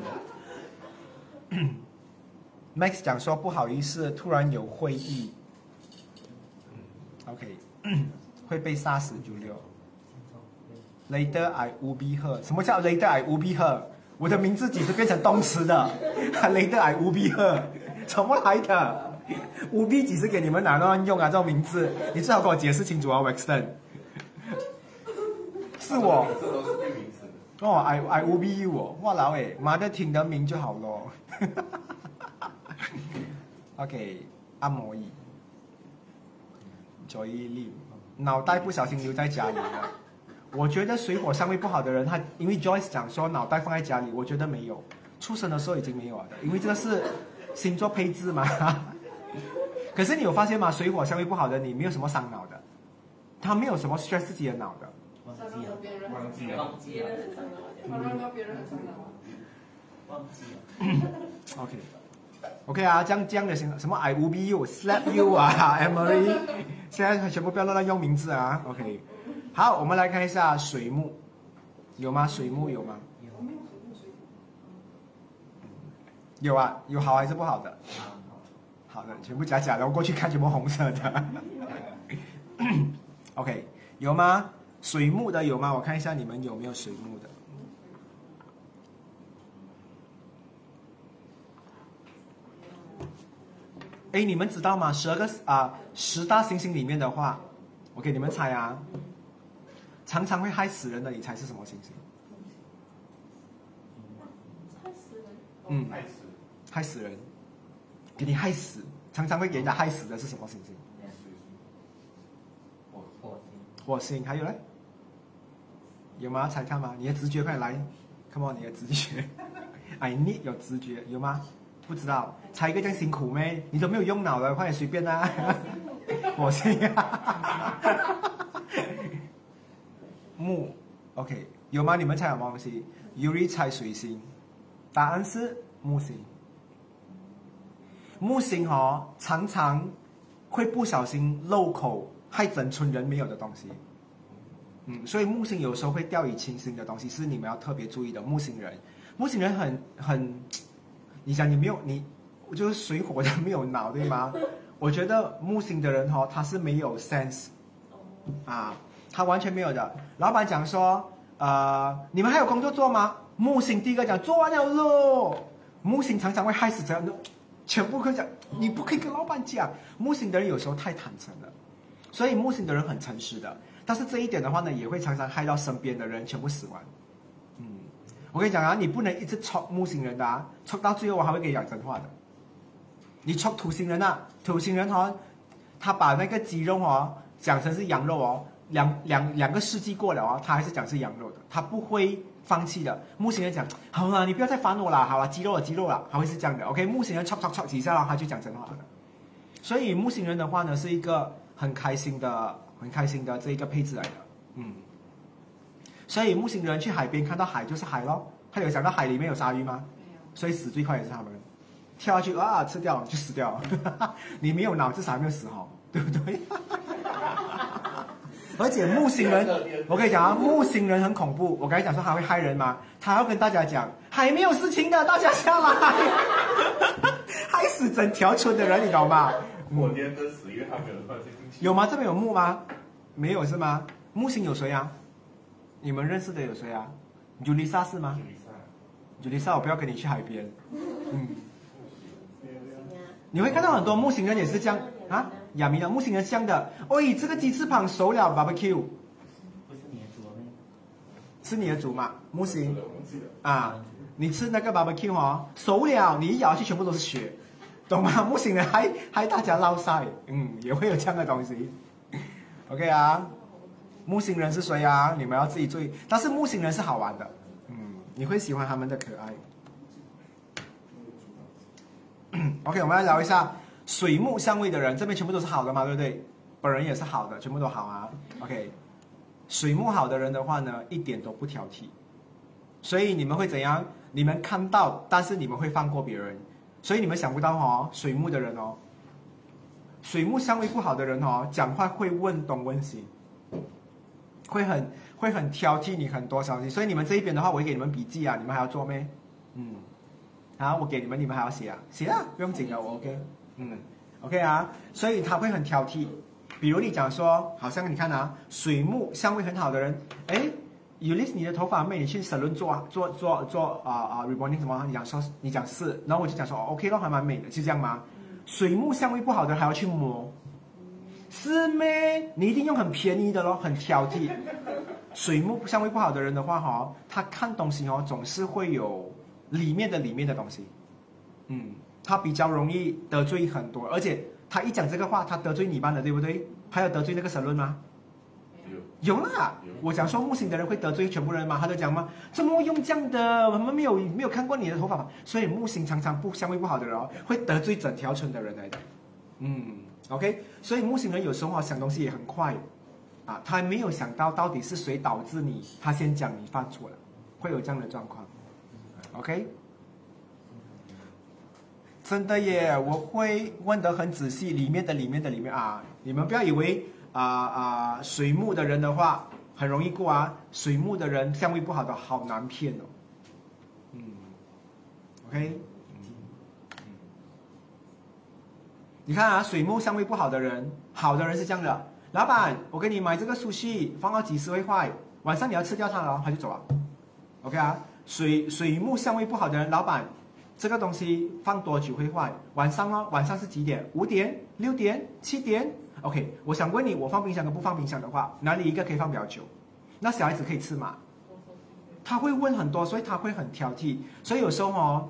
Max 讲说不好意思，突然有会议。OK，会被杀死九六。Later I will be her。什么叫 Later I will be her？我的名字几时变成动词的？Later I will be her，怎么来的？五 B 几时给你们哪乱用啊？这种名字，你最好给我解释清楚啊，Wexton。是我这都是对名词的。哦，I I will be you 哦，哇老诶，妈的听得明就好咯。OK，按摩椅，Joy Lim，脑袋不小心留在家里了。我觉得水火相位不好的人，他因为 Joyce 讲说脑袋放在家里，我觉得没有，出生的时候已经没有了的，因为这个是星座配置嘛。可是你有发现吗？水火相位不好的你没有什么伤脑的，他没有什么 stress 自己的脑的。忘记了忘记了。忘记了。OK。OK 啊，这样这样的行什么 I will be you, slap you 啊，Emery，现在全部不要乱用名字啊。OK，好，我们来看一下水木，有吗？水木有吗？有。啊，有好还是不好的？好，的，全部假假的，我过去看全部红色的。OK，有吗？水木的有吗？我看一下你们有没有水木的。哎，你们知道吗？十二个啊、十大行星里面的话，我给你们猜啊，常常会害死人的，你猜是什么行星？害死人。嗯，害死人，给你害死，常常会给人家害死的是什么行星？火火星，火星，还有嘞？有吗？猜看吗？你的直觉快来，come on，你的直觉，I need 有直觉，有吗？不知道，猜一个这样辛苦咩？你都没有用脑的，快点随便啦、火星啊，木，OK，有吗？你们猜什么东西？Yuri 猜水星，答案是木星。木星哦，常常会不小心漏口害整村人没有的东西。嗯，所以木星有时候会掉以轻心的东西，是你们要特别注意的。木星人，木星人很很，你想你没有你，就是水火的没有脑，对吗？我觉得木星的人哦，他是没有 sense 啊，他完全没有的。老板讲说，呃，你们还有工作做吗？木星第一个讲做完了咯。木星常常会害死这样的，全部会讲，你不可以跟老板讲。木星的人有时候太坦诚了，所以木星的人很诚实的。但是这一点的话呢，也会常常害到身边的人全部死亡。嗯，我跟你讲啊，你不能一直戳木星人的啊，戳到最后我还会给你讲真话的。你戳土星人啊，土星人哦，他把那个鸡肉哦讲成是羊肉哦，两两两个世纪过了啊，他还是讲是羊肉的，他不会放弃的。木星人讲，好了，你不要再烦我了，好了，鸡肉了，鸡肉了，他会是这样的。OK，木星人戳戳戳几下，然后他就讲真话了。所以木星人的话呢，是一个很开心的、很开心的这一个配置来的。嗯，所以木星人去海边看到海就是海咯，他有想到海里面有鲨鱼吗？所以死最快也是他们，跳下去啊吃掉就死掉了。你没有脑，至少还没有死好，对不对？而且木星人，我跟你讲啊，木星人很恐怖。我刚才讲说他会害人嘛，他要跟大家讲还没有事情的，大家下来，害死整条村的人，你懂吗？过年跟十月还没有放进去。有吗？这边有木吗？没有是吗？木星有谁啊？你们认识的有谁啊？尤丽莎是吗？尤丽莎，我不要跟你去海边。嗯，你会看到很多木星人也是这样啊。亚明的木星人像的，喂，这个鸡翅膀熟了，barbecue。不是你的主吗？是你的主嘛？木星啊，你吃那个 barbecue 哦，熟了，你一咬下去全部都是血，懂吗？木星人还还大家捞晒，嗯，也会有这样的东西。OK 啊，木星人是谁啊？你们要自己注意。但是木星人是好玩的，嗯，你会喜欢他们的可爱。OK，我们来聊一下。水木相位的人，这边全部都是好的嘛，对不对？本人也是好的，全部都好啊。OK，水木好的人的话呢，一点都不挑剔，所以你们会怎样？你们看到，但是你们会放过别人，所以你们想不到哦，水木的人哦，水木相位不好的人哦，讲话会问东问西，会很会很挑剔你很多消息，所以你们这一边的话，我会给你们笔记啊，你们还要做咩？嗯，好，我给你们，你们还要写啊？写啊，不用紧的，我 OK。嗯，OK 啊，所以他会很挑剔。比如你讲说，好像你看啊，水木相位很好的人，哎，Ulyss 你的头发妹，你去 salon 做做做做啊啊 rebonding 什么？你讲说你讲是，然后我就讲说 OK 咯，还蛮美的，是这样吗？水木相位不好的还要去摸，是咩？你一定用很便宜的咯，很挑剔。水木相位不好的人的话哈，他看东西哦，总是会有里面的里面的东西，嗯。他比较容易得罪很多，而且他一讲这个话，他得罪你班的，对不对？还有得罪那个神论吗？有，有啦。我讲说木星的人会得罪全部人吗？他就讲吗？怎么用这样的？我们没有没有看过你的头发所以木星常常不相位不好的人哦，会得罪整条村的人来的。嗯，OK。所以木星人有时候想东西也很快，啊，他没有想到到底是谁导致你，他先讲你犯错了，会有这样的状况。OK。真的耶，我会问得很仔细，里面的里面的里面啊，你们不要以为啊啊水木的人的话很容易过啊，水木的人相位不好的好难骗哦。嗯，OK，嗯，你看啊，水木相位不好的人，好的人是这样的，老板，我给你买这个苏西，放到几十会坏，晚上你要吃掉它了，他就走了。OK 啊，水水木相位不好的人，老板。这个东西放多久会坏？晚上哦，晚上是几点？五点、六点、七点？OK，我想问你，我放冰箱跟不放冰箱的话，哪里一个可以放比较久？那小孩子可以吃吗？他会问很多，所以他会很挑剔。所以有时候哦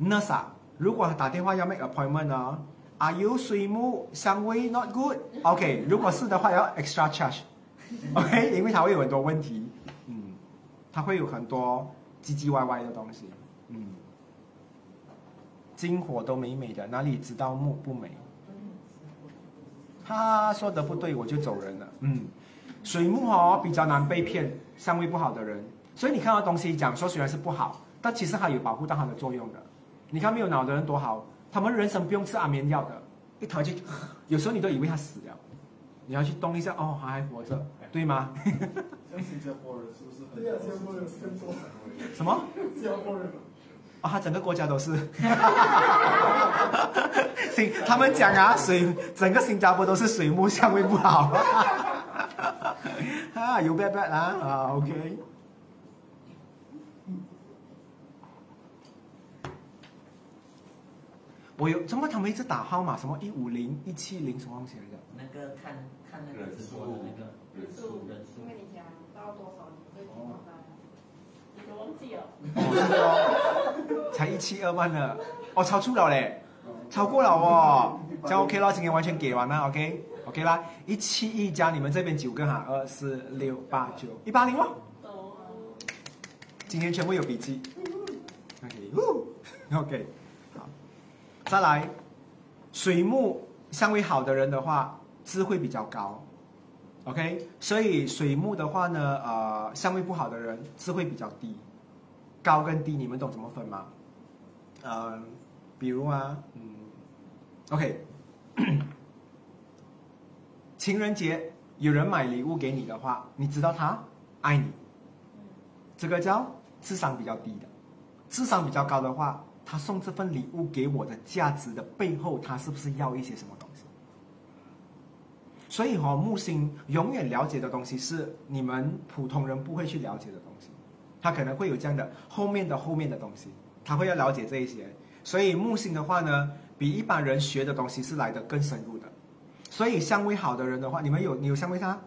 ，Nurse，如果打电话要 make appointment 呢，Are you 水木香味 not good？OK，如果是的话要 extra charge，OK，因为他会有很多问题，嗯，他会有很多唧唧歪歪的东西，嗯。金火都美美的，哪里知道木不美？他说的不对，我就走人了。嗯，水木哦比较难被骗，相位不好的人，所以你看到东西讲说虽然是不好，但其实它有保护到它的作用的。你看没有脑的人多好，他们人生不用吃安眠药的，一躺进去，有时候你都以为他死了，你要去动一下，哦，他还活着，对吗？新加坡人是不是？对呀，新加坡人更多。什么？新加坡人。啊，整个国家都是，新他们讲啊，水整个新加坡都是水木相位不好，啊，有 bad bad 啊，啊，OK，我有，怎么他们一直打号码？什么一五零、一七零什么东西来着？那个看看那个直播的那个人数，因为你讲到多少。忘记了，哦，才一七二万了，哦，超出了嘞，超过了哦，这样 OK 了，今天完全给完了，OK，OK 啦，一七一加你们这边九个哈，二四六八九一八零哦，今天全部有笔记，OK，OK，好，再来，水木相位好的人的话，智慧比较高，OK，所以水木的话呢，呃，相位不好的人智慧比较低，高跟低你们懂怎么分吗？呃，比如啊，嗯，OK，情人节有人买礼物给你的话，你知道他爱你，这个叫智商比较低的，智商比较高的话，他送这份礼物给我的价值的背后，他是不是要一些什么东西？所以哈、木星永远了解的东西是你们普通人不会去了解的东西，他可能会有这样的后面的后面的东西，他会要了解这一些。所以木星的话呢，比一般人学的东西是来的更深入的。所以相位好的人的话，你们有你有相位他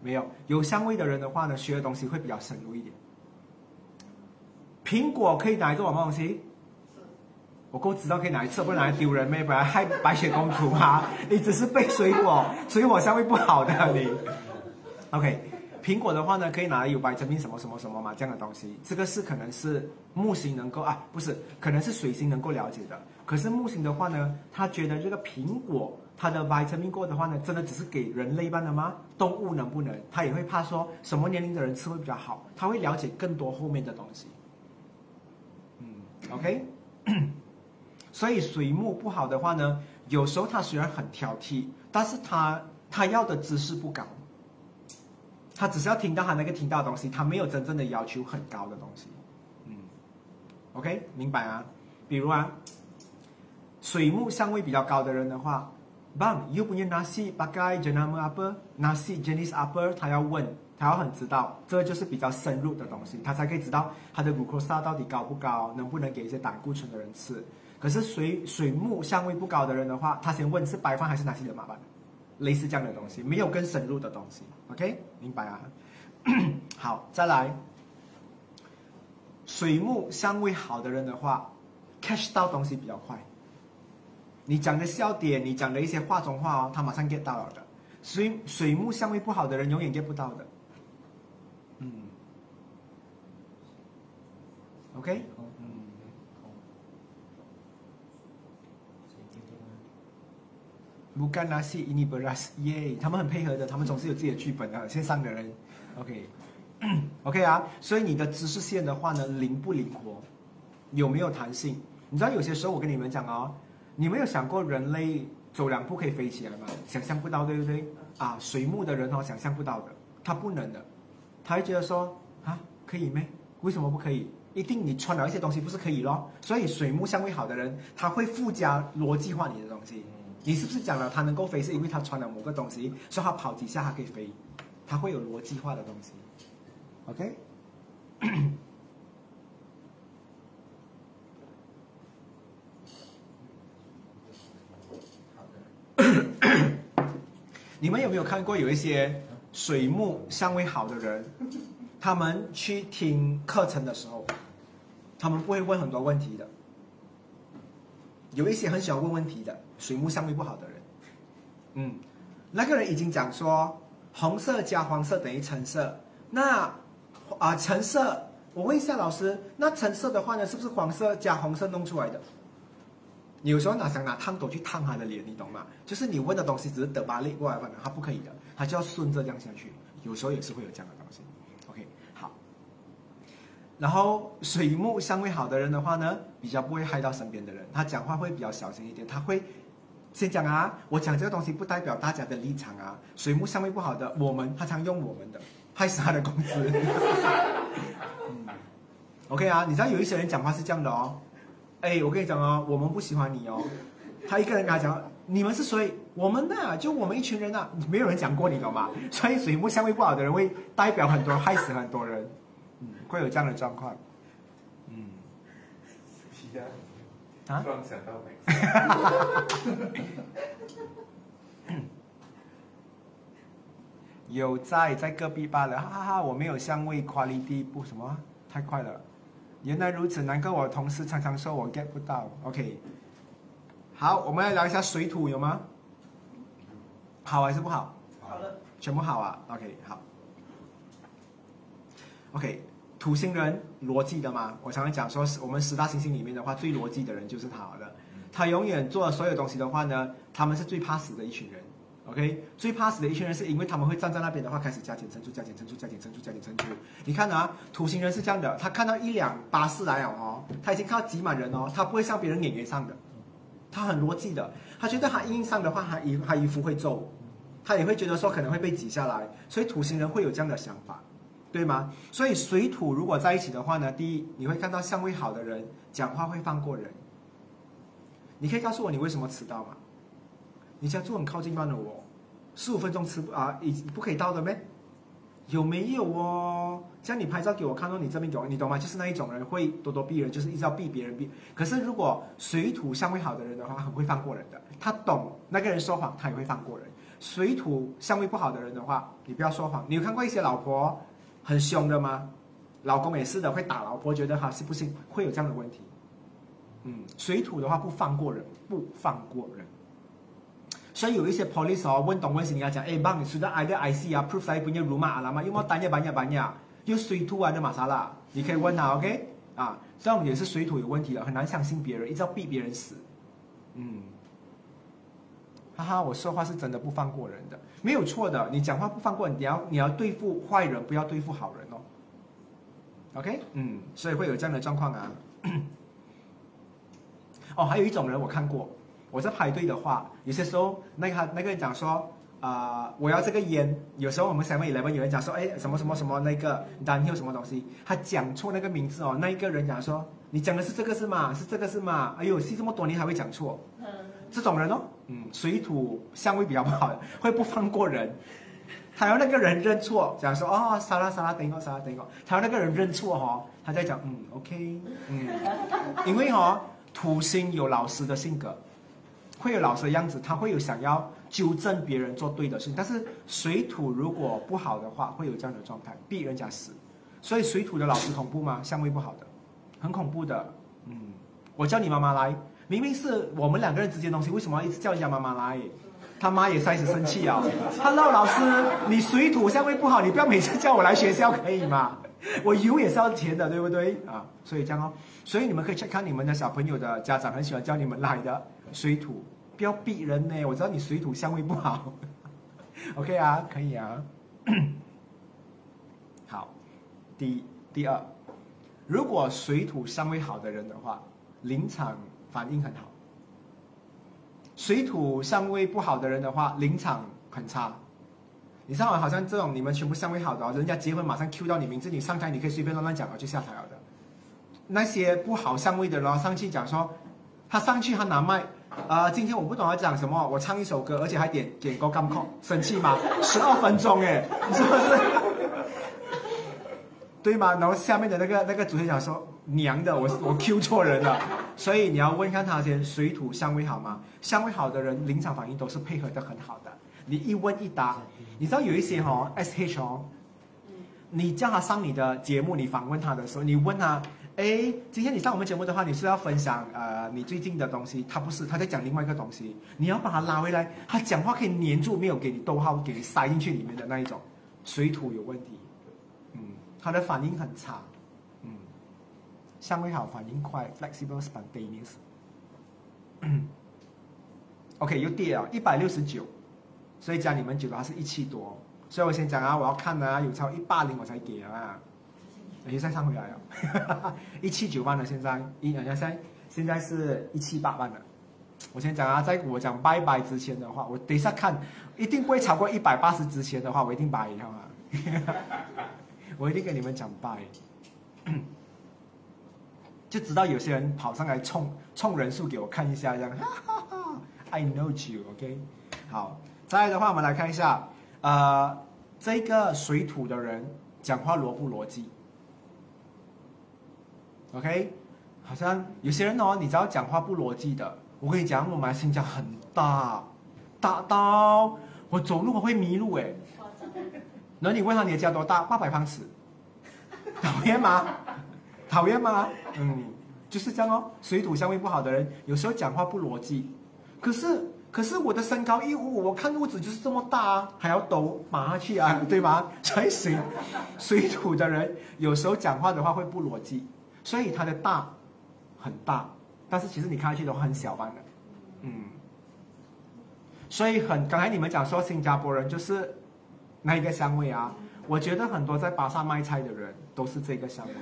没有？有相位的人的话呢，学的东西会比较深入一点。苹果可以拿来做什么东西？我够知道可以拿来吃，不然拿来丢人咩？不然害白雪公主吗？你只是背水果，水果香味不好的你。OK，苹果的话呢，可以拿来有白 chất 什么什么什么嘛，这样的东西，这个是可能是木星能够啊，不是，可能是水星能够了解的。可是木星的话呢，他觉得这个苹果它的 vitamin 过的话呢，真的只是给人类般的吗？动物能不能？他也会怕说什么年龄的人吃会比较好，他会了解更多后面的东西。嗯，OK。所以水木不好的话呢，有时候他虽然很挑剔，但是他他要的知识不高，他只是要听到他那个听到的东西，他没有真正的要求很高的东西。嗯，OK，明白啊？比如啊，水木相位比较高的人的话，Bang, you punya nasi pakai jenama apa? Nasi jenis apa? 他要问，他要很知道，这个就是比较深入的东西，他才可以知道他的 glucose 到底高不高，能不能给一些胆固醇的人吃。可是水水木相位不高的人的话，他先问是白饭还是哪些的麻烦，类似这样的东西，没有更深入的东西。OK，明白啊？好，再来，水木相位好的人的话，catch 到东西比较快。你讲的笑点，你讲的一些话中话哦，他马上 get 到了的。水水木相位不好的人永远 get 不到的。嗯，OK，嗯。Bukan nasi ini beras，耶！他们很配合的，他们总是有自己的剧本的，线上的人，OK，OK、OK 啊。所以你的知识线的话呢，灵不灵活，有没有弹性？你知道有些时候我跟你们讲哦，你们有想过人类走两步可以飞起来吗？想象不到，对不对？啊，水木的人哦，想象不到的，他不能的，他会觉得说啊，可以没？为什么不可以？一定你穿了一些东西不是可以咯？所以水木相位好的人，他会附加逻辑化你的东西。你是不是讲了它能够飞，是因为它穿了某个东西，所以它跑几下它可以飞，它会有逻辑化的东西，OK？你们有没有看过有一些水木相位好的人，他们去听课程的时候，他们不会问很多问题的，有一些很喜欢问问题的。水木相位不好的人，嗯，那个人已经讲说红色加黄色等于橙色，那啊橙色，我问一下老师，那橙色的话呢，是不是黄色加红色弄出来的？有时候拿想拿烫斗去烫他的脸，你懂吗？就是你问的东西只是得把力过来，反正他不可以的，他就要顺着这样下去。有时候也是会有这样的东西。然后水木相位好的人的话呢，比较不会害到身边的人，他讲话会比较小心一点，他会。先讲啊，我讲这个东西不代表大家的立场啊。水木相位不好的，我们他常用我们的，害死他的公司。嗯，OK 啊，你知道有一些人讲话是这样的哦。哎，我跟你讲哦，我们不喜欢你哦。他一个人跟他讲，你们是谁？我们呐，就我们一群人呐，没有人讲过你懂吗？所以水木相位不好的人会代表很多，害死很多人。嗯，会有这样的状况。嗯，是啊。啊？突然想到没？有在在隔壁罢了，哈哈哈！我没有香味 quality 不什么，太快了。原来如此，难怪我同事常常说我 get 不到。OK，好，我们来聊一下水土有吗？好还是不好？好了，全部好啊。OK，好。OK。土星人逻辑的嘛，我常常讲说，我们十大行星里面的话，最逻辑的人就是他了。他永远做所有东西的话呢，他们是最怕死的一群人。OK，最怕死的一群人是因为他们会站在那边的话，开始加减乘除、加减乘除、加减乘除、加减乘除。你看啊，土星人是这样的，他看到一辆巴士来了哦，他已经看到挤满人哦，他不会像别人演员上的，他很逻辑的，他觉得他硬上的话，他衣他衣服会皱，他也会觉得说可能会被挤下来，所以土星人会有这样的想法，对吗？所以水土如果在一起的话呢，第一你会看到相位好的人讲话会放过人。你可以告诉我你为什么迟到吗？你家住很靠近班的我，十五分钟迟啊，已不可以到的咩？有没有哦？像你拍照给我看到你这边有，你懂吗？就是那一种人会咄咄逼人，就是一直要逼别人逼。可是如果水土相位好的人的话，很会放过人的。他懂那个人说谎，他也会放过人。水土相位不好的人的话，你不要说谎。你有看过一些老婆很凶的吗？老公也是的，会打老婆，觉得他是不是会有这样的问题？嗯，水土的话不放过人，不放过人。所以有一些 police 哦，问东问西，你要讲，哎，bang，你出的 ID IC 啊，proof saya punya rumah alamat，有没有 tanya banyak banyak，有水土啊的马莎拉，你可以问他，OK？啊，这样也是水土有问题的，很难相信别人，一直要逼别人死。嗯，哈哈，我说话是真的不放过人的，没有错的，你讲话不放过人，你要你要对付坏人，不要对付好人哦。OK？嗯，所以会有这样的状况啊。哦，还有一种人我看过，我在排队的话，有些时候那个那个人讲说，啊、我要这个烟。有时候我们 Seven Eleven 有人讲说，哎，什么什么什么那个单有什么东西，他讲错那个名字哦，那一个人讲说，你讲的是这个是吗？是这个是吗？哎呦，戏这么多你还会讲错，这种人哦，嗯，水土相位比较不好，会不放过人。他要那个人认错，讲说哦，沙拉沙拉等一个，沙拉等一个。他要那个人认错哦，他在讲嗯，OK，嗯，因为哦，土星有老师的性格，会有老师的样子，他会有想要纠正别人做对的事情。但是水土如果不好的话，会有这样的状态，逼人家死。所以水土的老师恐怖吗？相位不好的，很恐怖的。嗯，我叫你妈妈来，明明是我们两个人之间东西，为什么要一直叫人家妈妈来？他妈也开始生气啊！Hello，老师，你水土相位不好，你不要每次叫我来学校可以吗？我油也是要钱的，对不对啊？所以这样哦，所以你们可以去看你们的小朋友的家长很喜欢叫你们来的水土，不要逼人呢。我知道你水土相位不好，OK 啊，可以啊。好，第一第二，如果水土相位好的人的话，临场反应很好。水土相位不好的人的话，临场很差。你知道好像这种你们全部相位好的、哦，人家结婚马上 Q 到你名字，你上台你可以随便乱乱讲，就下台了的。那些不好相位的人上去讲说，他上去他拿麦，呃，今天我不懂要讲什么，我唱一首歌，而且还点点歌干控，生气吗？十二分钟哎，是不是？对吗？然后下面的那个那个主持人讲说，娘的，我 我 Q 错人了，所以你要问一下他先水土相位好吗？相位好的人临场反应都是配合的很好的。你一问一答，你知道有一些哦，SH 哦，你叫他上你的节目，你访问他的时候，你问他，哎，今天你上我们节目的话，你是要分享呃你最近的东西？他不是，他在讲另外一个东西，你要把他拉回来，他讲话可以黏住，没有给你逗号，给你塞进去里面的那一种，水土有问题，嗯，他的反应很差，嗯，相位好，反应快，flexible spontaneous。OK，又跌了，一百六十九，所以加你们九的话是一七多，所以我先讲啊，我要看啊，有超一八零我才给啊，又再上回来了，一七九万了，现在一现在现在是一七八万了。我先讲啊，在我讲拜拜之前的话，我等一下看，一定不会超过一百八十之前的话，我一定拜，你看吗？我一定跟你们讲拜，就知道有些人跑上来冲冲人数给我看一下，这样，哈哈哈，I know you，OK，、好，再来的话，我们来看一下，呃，这个水土的人讲话逻不逻辑？OK，好像有些人哦，你只要讲话不逻辑的，我跟你讲，我们新疆很大，大到我走路我会迷路哎。然后你问他你的家多大？八百方尺，讨厌吗？讨厌吗？嗯，就是这样哦。水土相位不好的人，有时候讲话不逻辑。可是，可是我的身高一五五，我看屋子就是这么大啊，还要抖马上去啊，对吗？才行。水土的人有时候讲话的话会不逻辑，所以他的大很大，但是其实你看下去的话很小般的，嗯。所以很刚才你们讲说新加坡人就是那一个香味啊，我觉得很多在巴萨卖菜的人都是这个香味。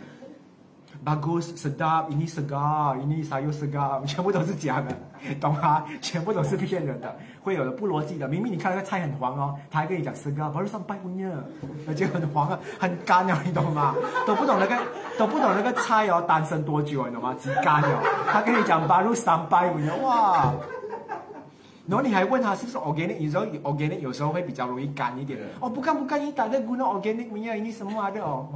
Bagus sedap ini segar ini sayur segar 全部都是假的，懂吗？全部都是骗人的，会有的不逻辑的。明明你看那个菜很黄哦，他还跟你讲 segar baru sampai punya，而且很黄啊，很干哦，你懂吗？都不懂那个都不懂那个菜哦，单身多久你懂吗？几干哦，他跟你讲 baru sampai punya，哇！然后你还问他是不是 organic，有时候 organic 有时候会比较容易干一点。哦，不干不干，你打的 guna organic punya ini semua ada 哦，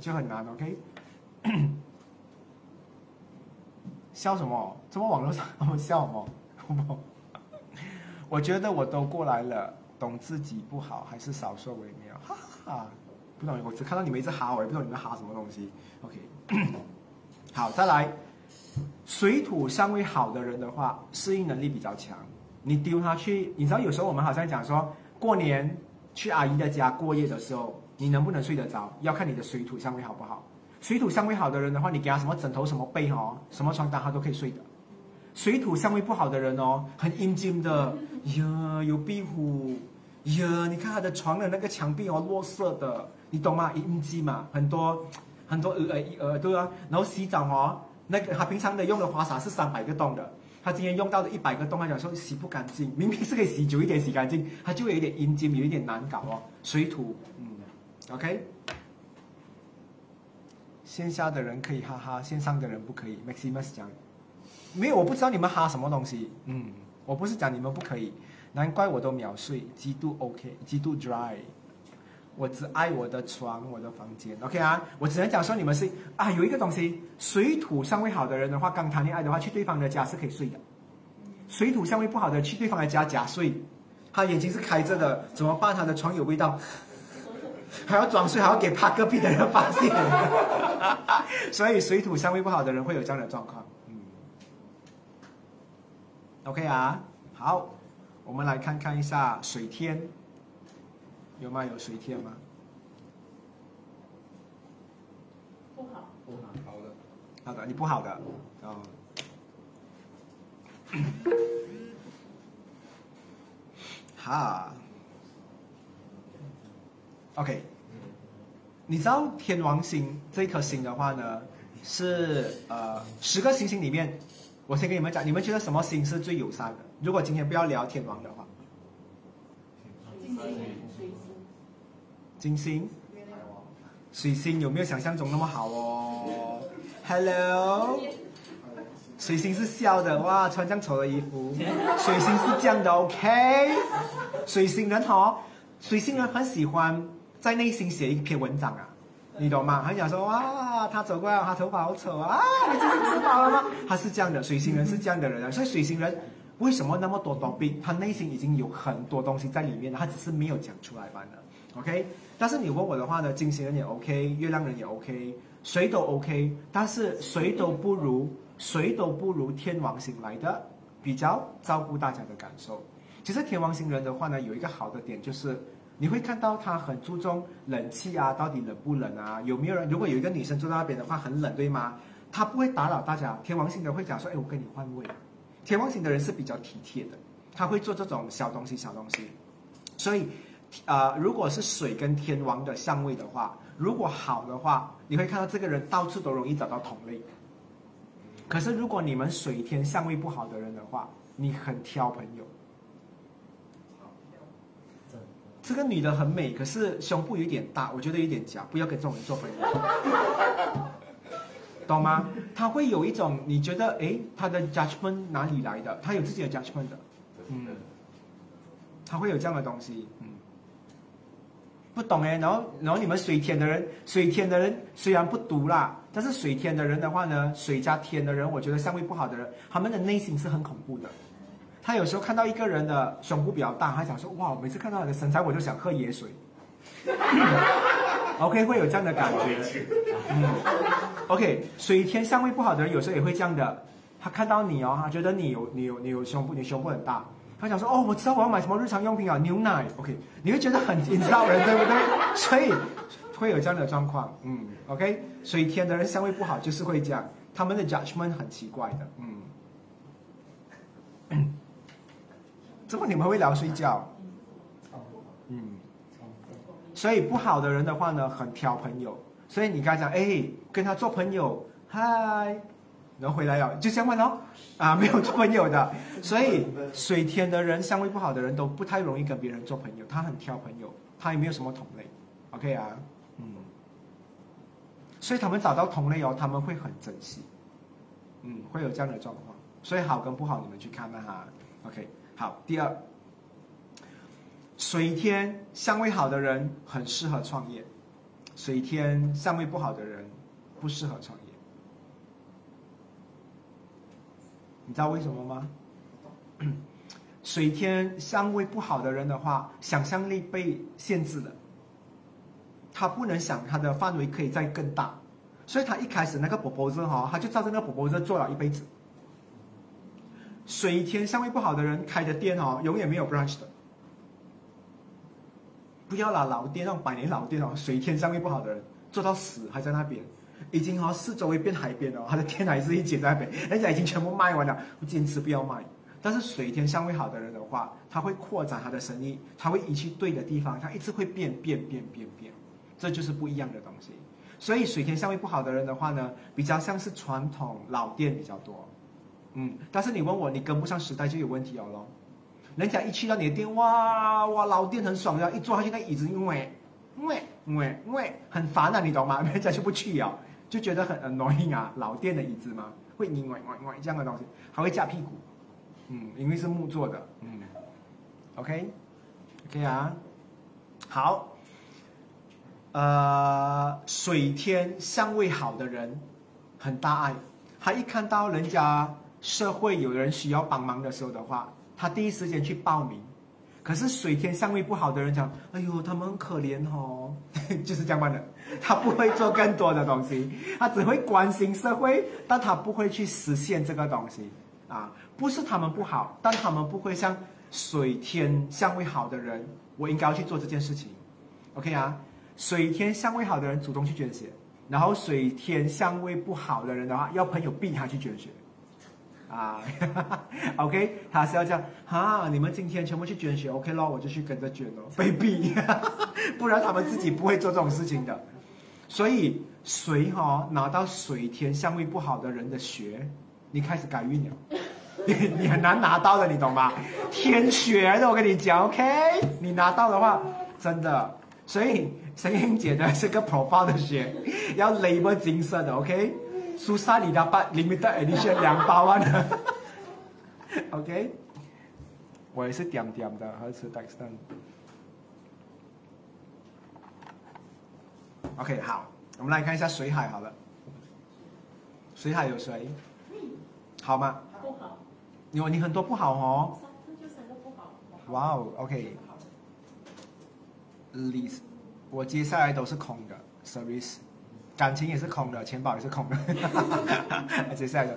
就很难，OK？笑什么？怎么网络上我们笑什么？我觉得我都过来了，懂自己不好，还是少说为妙。哈哈，不懂，我只看到你们一直哈，我也不知道你们哈什么东西。OK，好，再来，水土相位好的人的话，适应能力比较强。你丢他去，你知道有时候我们好像讲说，过年去阿姨的家过夜的时候，你能不能睡得着，要看你的水土相位好不好。水土相位好的人的话，你给他什么枕头、什么被哦，什么床单他都可以睡的。水土相位不好的人哦，很阴茎的，呀，有壁虎，呀，你看他的床的那个墙壁哦，落色的，你懂吗？阴茎嘛，很多很多呃呃对啊。然后洗澡哦，那个他平常的用的花洒是三百个洞的，他今天用到的一百个洞，他讲说洗不干净，明明是可以洗久一点洗干净，他就有一点阴茎，有一点难搞哦。水土，嗯，OK。线下的人可以哈哈，线上的人不可以。Maximus 讲，没有，我不知道你们哈什么东西。嗯，我不是讲你们不可以，难怪我都秒睡，极度 OK，极度 dry。我只爱我的床，我的房间。OK 啊，我只能讲说你们是啊，有一个东西，水土相位好的人的话，刚谈恋爱的话，去对方的家是可以睡的。水土相位不好的，去对方的家假睡，他眼睛是开着的，怎么办？他的床有味道。还要装睡，还要给怕隔壁的人发现，所以水土相位不好的人会有这样的状况。嗯，OK 啊，好，我们来看看一下水天，有吗？有水天吗？不好，不好，好的，好的，你不好的，哦。哈。OK，你知道天王星这颗星的话呢，是呃十个星星里面，我先跟你们讲，你们觉得什么星是最友善的？如果今天不要聊天王的话，金星、水星、金星、水星有没有想象中那么好哦？Hello，水星是笑的哇，穿这样丑的衣服，水星是这样的 OK，水星人哈，水星人很喜欢。在内心写一篇文章啊，你懂吗？很想说哇，他走过来，他头发好丑啊！你今天吃饱了吗？他是这样的，水星人是这样的人啊。所以水星人为什么那么多毛病？他内心已经有很多东西在里面了，他只是没有讲出来罢了。OK，但是你问我的话呢，金星人也 OK，月亮人也 OK，谁都 OK，但是谁都不如谁都不如天王星来的比较照顾大家的感受。其实天王星人的话呢，有一个好的点就是。你会看到他很注重冷气啊，到底冷不冷啊？有没有人？如果有一个女生坐在那边的话，很冷，对吗？他不会打扰大家。天王星的会讲说：“哎，我跟你换位。”天王星的人是比较体贴的，他会做这种小东西、小东西。所以，呃，如果是水跟天王的相位的话，如果好的话，你会看到这个人到处都容易找到同类。可是，如果你们水天相位不好的人的话，你很挑朋友。这个女的很美，可是胸部有点大，我觉得有点假，不要跟这种人做朋友，懂吗？他会有一种你觉得，哎，他的 judgment 哪里来的？他有自己的 judgment 的，嗯，他会有这样的东西，嗯，不懂哎。然后，然后你们水天的人，水天的人虽然不毒啦，但是水天的人的话呢，水加天的人，我觉得相位不好的人，他们的内心是很恐怖的。他有时候看到一个人的胸部比较大，他想说：“哇，每次看到你的身材，我就想喝野水。”OK，会有这样的感觉。嗯，OK，水天相位不好的人有时候也会这样的。他看到你哦，他觉得你有你有你有胸部，你胸部很大，他想说：“哦，我知道我要买什么日常用品啊，牛奶。”OK，你会觉得很引骚人，对不对？所以会有这样的状况。嗯，OK，水天的人相位不好就是会这样，他们的 judgment 很奇怪的。嗯。怎么你们会聊睡觉？嗯，所以不好的人的话呢，很挑朋友。所以你刚才讲，哎，跟他做朋友，嗨，然后回来了，就这样问哦，啊，没有做朋友的。所以水天的人，相位不好的人都不太容易跟别人做朋友，他很挑朋友，他也没有什么同类。OK 啊，嗯，所以他们找到同类哦，他们会很珍惜，嗯，会有这样的状况。所以好跟不好，你们去看吧哈。OK，好，第二，水天相位好的人很适合创业。水天相位不好的人不适合创业，你知道为什么吗？水天相位不好的人的话，想象力被限制了，他不能想他的范围可以再更大，所以他一开始那个宝宝子哈，他就照着那个宝宝子做了一辈子。水天相位不好的人开的店哦，永远没有 branch 的。不要拿老店那种百年老店哦，水天相位不好的人做到死还在那边，已经哦四周围变海边了，他的店还是一直在那边，人家已经全部卖完了，我坚持不要卖。但是水天相位好的人的话，他会扩展他的生意，他会移去对的地方，他一直会变变变变变，这就是不一样的东西。所以水天相位不好的人的话呢，比较像是传统老店比较多，嗯，但是你问我，你跟不上时代就有问题了咯。人家一去到你的店，哇哇老店很爽的，一坐下去那椅子，因为，因为，因为，因为很烦啊，你懂吗？人家就不去啊，就觉得很 annoying 啊，老店的椅子嘛，会因为，因为这样的东西，还会夹屁股，嗯，因为是木做的，嗯，OK，OK 啊，好，呃，水天相位好的人很大爱，他一看到人家社会有人需要帮忙的时候的话。他第一时间去报名，可是水天相位不好的人讲：“哎呦，他们很可怜哦。”就是这样办的。他不会做更多的东西，他只会关心社会，但他不会去实现这个东西啊。不是他们不好，但他们不会像水天相位好的人，我应该要去做这件事情。OK 啊，水天相位好的人主动去捐血，然后水天相位不好的人的话，要朋友逼他去捐血。啊，OK，他是要这样哈，你们今天全部去捐血，OK 咯，我就去跟着捐咯，被逼，不然他们自己不会做这种事情的。所以谁哈拿到水天相位不好的人的血，你开始改运了，你 你很难拿到的，你懂吗？天血的，我跟你讲，OK，你拿到的话，真的，所以神英姐的这个 profile 的血要 label 金色的，OK。Susah didapat limited edition 两百万的，OK，我也是点点的，还是 Dexter。OK，好，我们来看一下水海好了，水海有谁？好吗？不好。有你很多不好哦。就三个不好。哇哦，OK。List，我接下来都是空的，Service。感情也是空的，钱包也是空的。接下来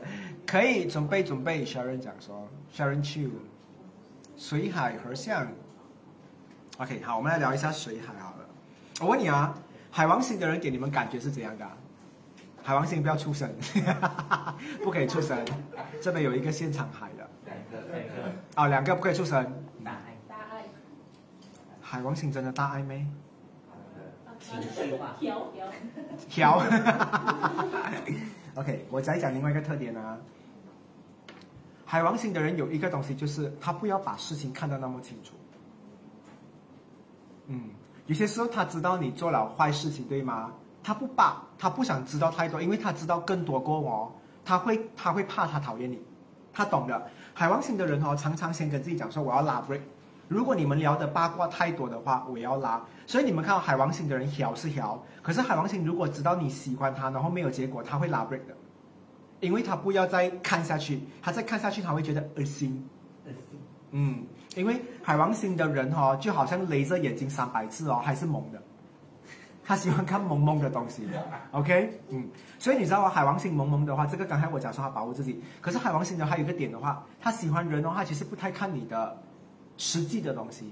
可以准备准备。Sharon 讲说，Sharon Chu，水海河象。OK，好，我们来聊一下水海好了。我问你啊，海王星的人给你们感觉是怎样的？海王星不要出声，不可以出声。这边有一个现场海的，两个，两个。哦，两个不可以出声。大爱，大爱。海王星真的大爱没？情绪化，调调，OK，我再讲另外一个特点啊。海王星的人有一个东西，就是他不要把事情看得那么清楚。嗯，有些时候他知道你做了坏事情，对吗？他不把，他不想知道太多，因为他知道更多过往，他会他会怕他讨厌你，他懂的。海王星的人哦，常常先跟自己讲说，我要拉 break。如果你们聊的八卦太多的话，我要拉。所以你们看到海王星的人调是调，可是海王星如果知道你喜欢他，然后没有结果，他会拉 break 的，因为他不要再看下去，他再看下去他会觉得恶心。恶心。嗯，因为海王星的人哈，就好像勒着眼睛三百次哦，还是蒙的。他喜欢看蒙蒙的东西。OK，嗯，所以你知道吗？海王星蒙蒙的话，这个刚才我讲说他保护自己，可是海王星的还有一个点的话，他喜欢人的话，其实不太看你的。实际的东西，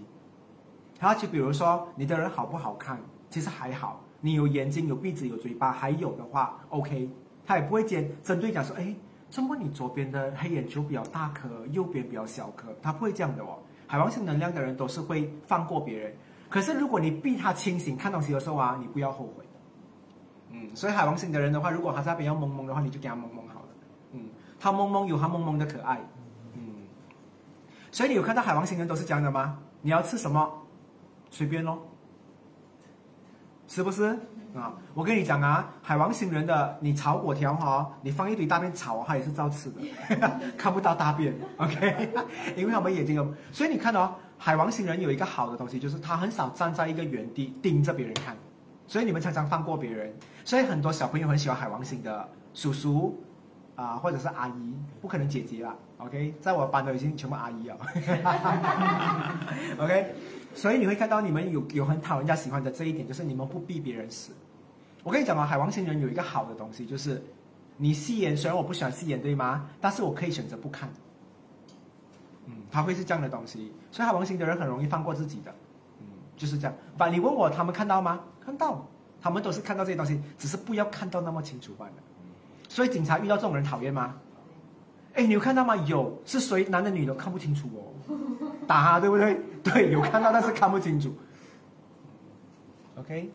他就比如说你的人好不好看，其实还好，你有眼睛、有鼻子、有嘴巴，还有的话，OK，他也不会针针对讲说，哎，怎么你左边的黑眼球比较大颗，右边比较小颗，他不会这样的哦，海王星能量的人都是会放过别人。可是如果你逼他清醒看东西的时候啊，你不要后悔。嗯，所以海王星的人的话，如果他在那边要蒙蒙的话，你就给他蒙蒙好了。嗯，他蒙蒙有他蒙蒙的可爱。嗯，所以你有看到海王星人都是这样的吗？你要吃什么，随便咯，是不是？啊，我跟你讲啊，海王星人的你炒果条哈，你放一堆大便炒，他也是照吃的，看不到大便，OK？因为他们眼睛有，所以你看哦海王星人有一个好的东西，就是他很少站在一个原地盯着别人看，所以你们常常放过别人，所以很多小朋友很喜欢海王星的叔叔啊，或者是阿姨，不可能姐姐啦，OK？在我班都已经全部阿姨了，OK？所以你会看到你们有有很讨人家喜欢的这一点，就是你们不逼别人死。我跟你讲啊，海王星人有一个好的东西，就是你戏言，虽然我不喜欢戏言，对吗？但是我可以选择不看。嗯，他会是这样的东西，所以海王星的人很容易放过自己的。嗯，就是这样。把你问我，他们看到吗？看到，他们都是看到这些东西，只是不要看到那么清楚罢了。所以警察遇到这种人讨厌吗？哎，你有看到吗？有，是谁？男的女的看不清楚哦，打他对不对？对，有看到，但是看不清楚。OK。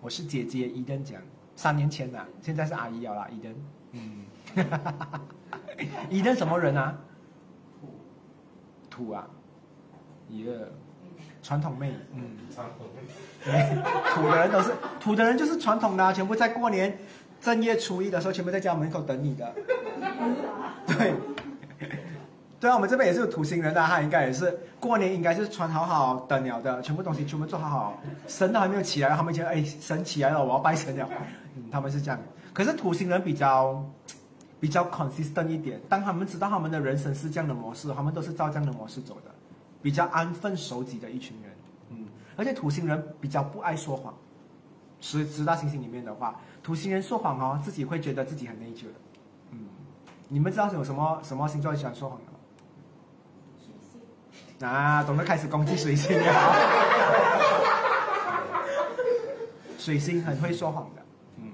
我是姐姐伊登讲，三年前呐，现在是阿姨了啦，伊登，嗯，伊登什么人啊？土啊，耶，传统妹，嗯，传统妹，土的人都是土的人就是传统的，全部在过年正月初一的时候，全部在家门口等你的，对。对啊，我们这边也是有土星人的，他应该也是过年应该是穿好好等了的，全部东西全部做好好，神都还没有起来，他们就哎神起来了，我要拜神了，嗯，他们是这样。可是土星人比较比较 consistent 一点，当他们知道他们的人生是这样的模式，他们都是照这样的模式走的，比较安分守己的一群人，嗯，而且土星人比较不爱说谎，十十大行星里面的话，土星人说谎哦，自己会觉得自己很内疚的，嗯，你们知道有什么什么星座喜欢说谎的吗？水星？啊，懂得开始攻击水星了。水星很会说谎的，嗯，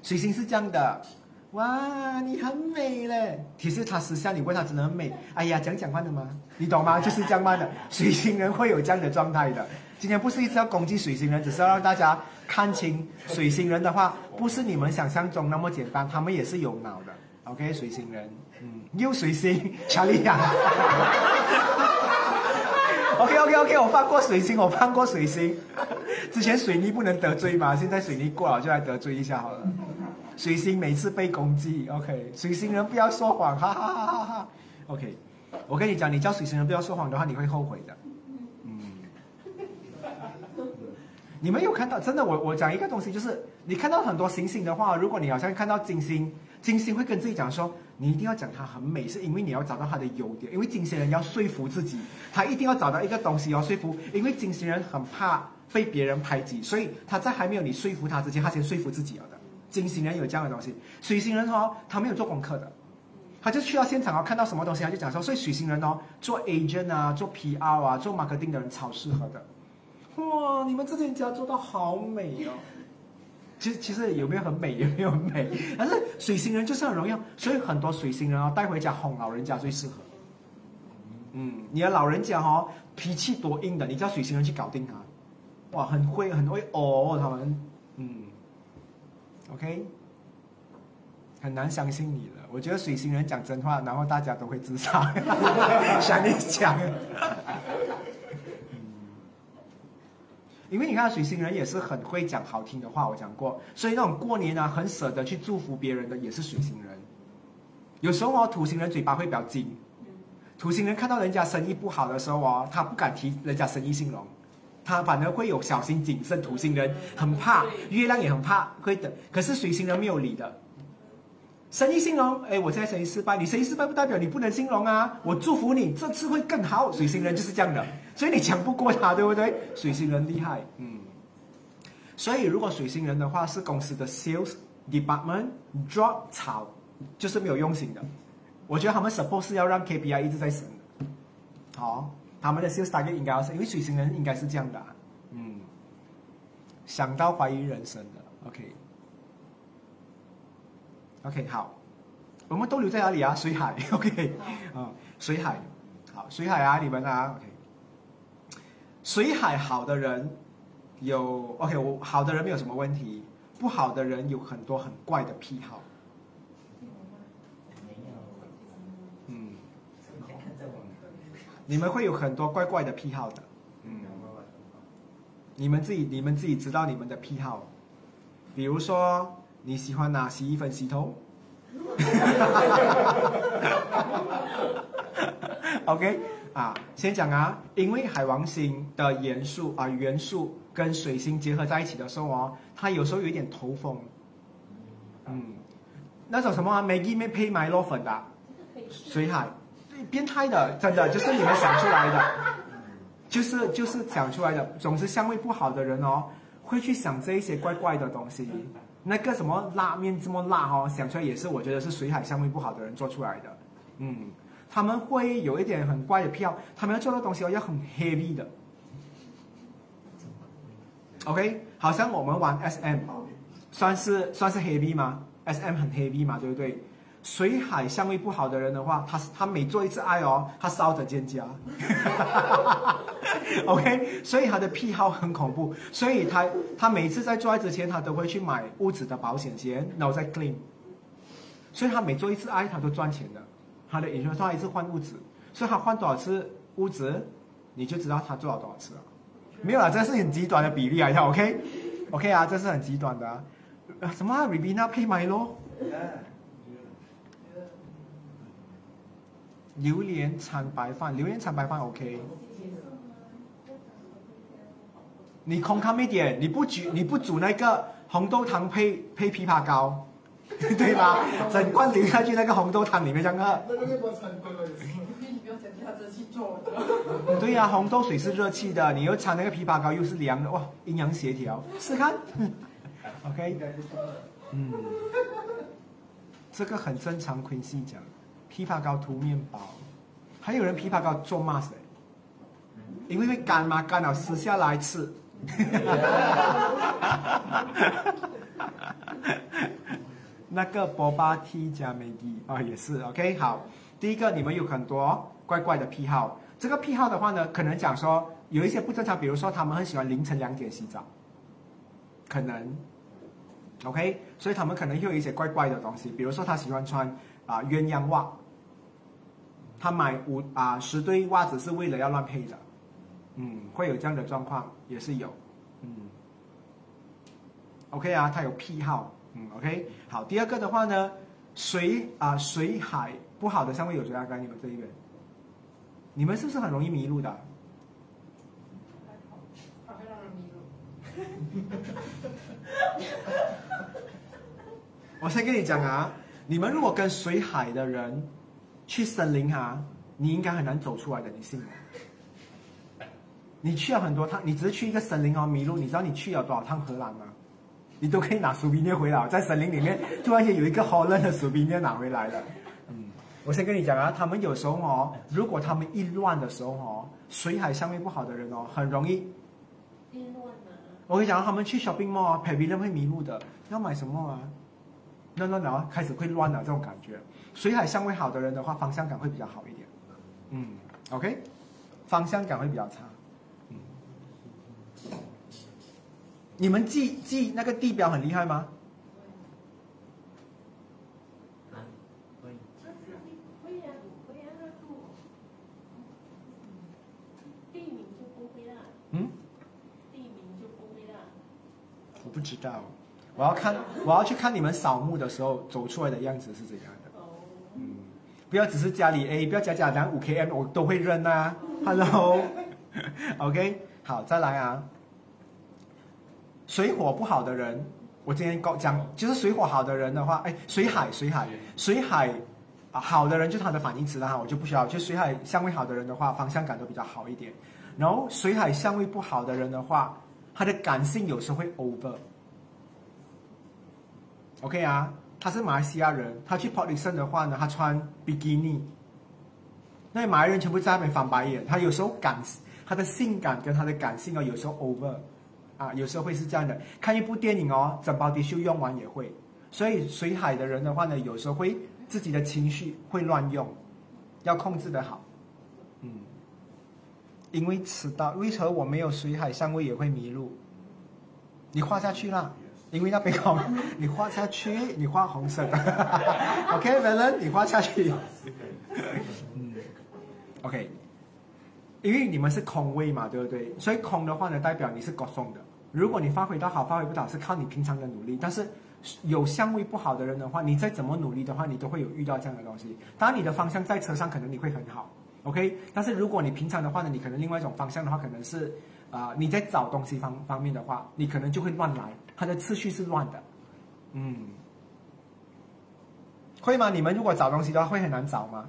水星是这样的，哇，你很美嘞。其实他私下你问他真的很美，哎呀，讲讲话的吗？你懂吗？就是这样的，水星人会有这样的状态的。今天不是一直要攻击水星人，只是要让大家看清水星人的话，不是你们想象中那么简单，他们也是有脑的。OK，水星人，嗯，又水星，查理亚。OK OK OK，我放过水星，我放过水星。之前水泥不能得罪嘛，现在水泥过了就来得罪一下好了。水星每次被攻击，OK，水星人不要说谎，哈哈哈哈哈。OK，我跟你讲，你叫水星人不要说谎的话，你会后悔的。你们有看到？真的，我我讲一个东西，就是你看到很多星星的话，如果你好像看到金星。金星会跟自己讲说：“你一定要讲它很美，是因为你要找到它的优点。因为金星人要说服自己，他一定要找到一个东西要说服。因为金星人很怕被别人排挤，所以他在还没有你说服他之前，他先说服自己了的。金星人有这样的东西。水星人哦，他没有做功课的，他就去到现场哦，看到什么东西他就讲说。所以水星人哦，做 agent 啊，做 PR 啊，做 marketing 的人超适合的。哇，你们这间家做到好美哦！”其实其实有没有很美，有没有很美？但是水星人就是很荣耀，所以很多水星人啊带回家哄老人家最适合。嗯，你的老人家哈脾气多硬的，你叫水星人去搞定他，哇，很会很会哦，他们，嗯，OK，很难相信你了。我觉得水星人讲真话，然后大家都会自杀，想你讲。因为你看水星人也是很会讲好听的话，我讲过，所以那种过年啊很舍得去祝福别人的也是水星人。有时候哦，土星人嘴巴会比较紧，土星人看到人家生意不好的时候哦，他不敢提人家生意兴隆，他反而会有小心谨慎。土星人很怕，月亮也很怕，会等。可是水星人没有理的。生意兴隆，哎，我现在生意失败，你生意失败不代表你不能兴隆啊！我祝福你这次会更好。水星人就是这样的，所以你抢不过他，对不对？水星人厉害，嗯。所以如果水星人的话是公司的 sales department，drop 草就是没有用心的。我觉得他们 suppose 是要让 KPI 一直在升的。好，他们的 sales target 应该要升，因为水星人应该是这样的，嗯。想到怀疑人生的，OK。OK，好，我们都留在哪里啊？水海，OK，啊，水海。好，水海啊，你们啊，OK。水海好的人有 OK，我好的人没有什么问题，不好的人有很多很怪的癖好。嗯，你们会有很多怪怪的癖好的。嗯，你们自己你们自己知道你们的癖好，比如说你喜欢拿洗衣粉洗头。OK 啊，先讲啊，因为海王星的元素啊元素跟水星结合在一起的时候哦，它有时候有一点头风。嗯，那种什么啊，Maggie 没配麦洛粉的啊水海，对，变态的，真的就是你们想出来的，就是就是想出来的。总之，香味不好的人哦，会去想这一些怪怪的东西。那个什么拉面这么辣哦，想出来也是我觉得是水海香味不好的人做出来的。嗯，他们会有一点很怪的票，他们要做的东西要很 heavy 的。OK，好像我们玩 SM，算是算是 heavy 吗？SM 很 heavy 嘛，对不对？水海香味不好的人的话，他他每做一次爱哦，他烧着肩胛。OK，所以他的癖好很恐怖，所以他他每次在做爱之前，他都会去买屋子的保险先，然后再 clean。所以他每做一次爱，他都赚钱的。他的研究他一次换屋子，所以他换多少次屋子，你就知道他做了多少次了。没有啊，这是很极端的比例啊，要 OK，OK 啊，这是很极端的啊。什么 Ribena 配 Milo？榴莲掺白饭，榴莲掺白饭 OK。你空看一点，你不煮你不煮那个红豆汤配配枇杷膏，对吧？整罐流下去那个红豆汤里面这样喝。那个面包餐贵了也是。你不要讲其他热气做。对呀、红豆水是热气的，你又掺那个枇杷膏又是凉的，哇，阴阳协调，试看。OK，嗯，这个很正常。Quincy 讲，枇杷膏涂面包，还有人枇杷膏做 mask，、因为会干嘛，干了撕下来吃。那个波巴 T 加美迪啊，也是 OK 好。第一个，你们有很多怪怪的癖好。这个癖好的话呢，可能讲说有一些不正常，比如说他们很喜欢凌晨两点洗澡，可能。OK，所以他们可能有一些怪怪的东西，比如说他喜欢穿啊、鸳鸯袜，他买五啊、十对袜子是为了要乱配的，嗯，会有这样的状况，也是有，嗯，OK 啊，他有癖好，嗯，OK，好，第二个的话呢，水啊、水海不好的香味有谁啊？刚你们这一边，你们是不是很容易迷路的？它会让迷路。我先跟你讲啊，你们如果跟水海的人去森林啊，你应该很难走出来的，你信吗？你去了很多趟，你只是去一个森林哦迷路，你知道你去了多少趟荷兰吗？你都可以拿薯皮捏回来，在森林里面突然间有一个荷兰的薯皮捏拿回来了。嗯，我先跟你讲啊，他们有时候哦，如果他们一乱的时候哦，水海相面不好的人哦，很容易阴乱嘛，我跟你讲，他们去 shopping mall 啊，pavilion 会迷路的，要买什么啊？乱乱然后开始会乱了这种感觉。水海相位好的人的话，方向感会比较好一点。嗯，OK，方向感会比较差。你们记记那个地标很厉害吗？啊，会会呀会呀，那度地名就不会啦，嗯，我不知道，我要看，我要去看你们扫墓的时候走出来的样子是怎样的。哦，嗯，不要只是家里 A，不要假假讲五 km 我都会认啊。Hello，OK，、好，再来啊。水火不好的人，我今天讲讲，就是水火好的人的话，哎，水海水海水海啊，好的人就是他的反义词了哈，我就不需要。就水海相位好的人的话，方向感都比较好一点。然后水海相位不好的人的话，他的感性有时候会 over。OK 啊，他是马来西亚人，他去 Port Dickson 的话呢，他穿比基尼，那马来人全部在那边翻白眼。他有时候感，他的性感跟他的感性哦，有时候 over，啊，有时候会是这样的。看一部电影哦，整包 T 恤用完也会。所以水海的人的话呢，有时候会自己的情绪会乱用，要控制的好。嗯，因为迟到，为何我没有水海香味也会迷路？你画下去啦，因为那边红，你画下去，你画红色的，OK，文人，你画下去。嗯，OK，因为你们是空位嘛，对不对？所以空的话呢，代表你是高送的。如果你发挥到好，发挥不到是靠你平常的努力。但是有相位不好的人的话，你再怎么努力的话，你都会有遇到这样的东西。当然，你的方向在车上可能你会很好，OK。但是如果你平常的话呢，你可能另外一种方向的话，可能是啊、你在找东西方方面的话，你可能就会乱来，它的次序是乱的，嗯。会吗？你们如果找东西的话，会很难找吗？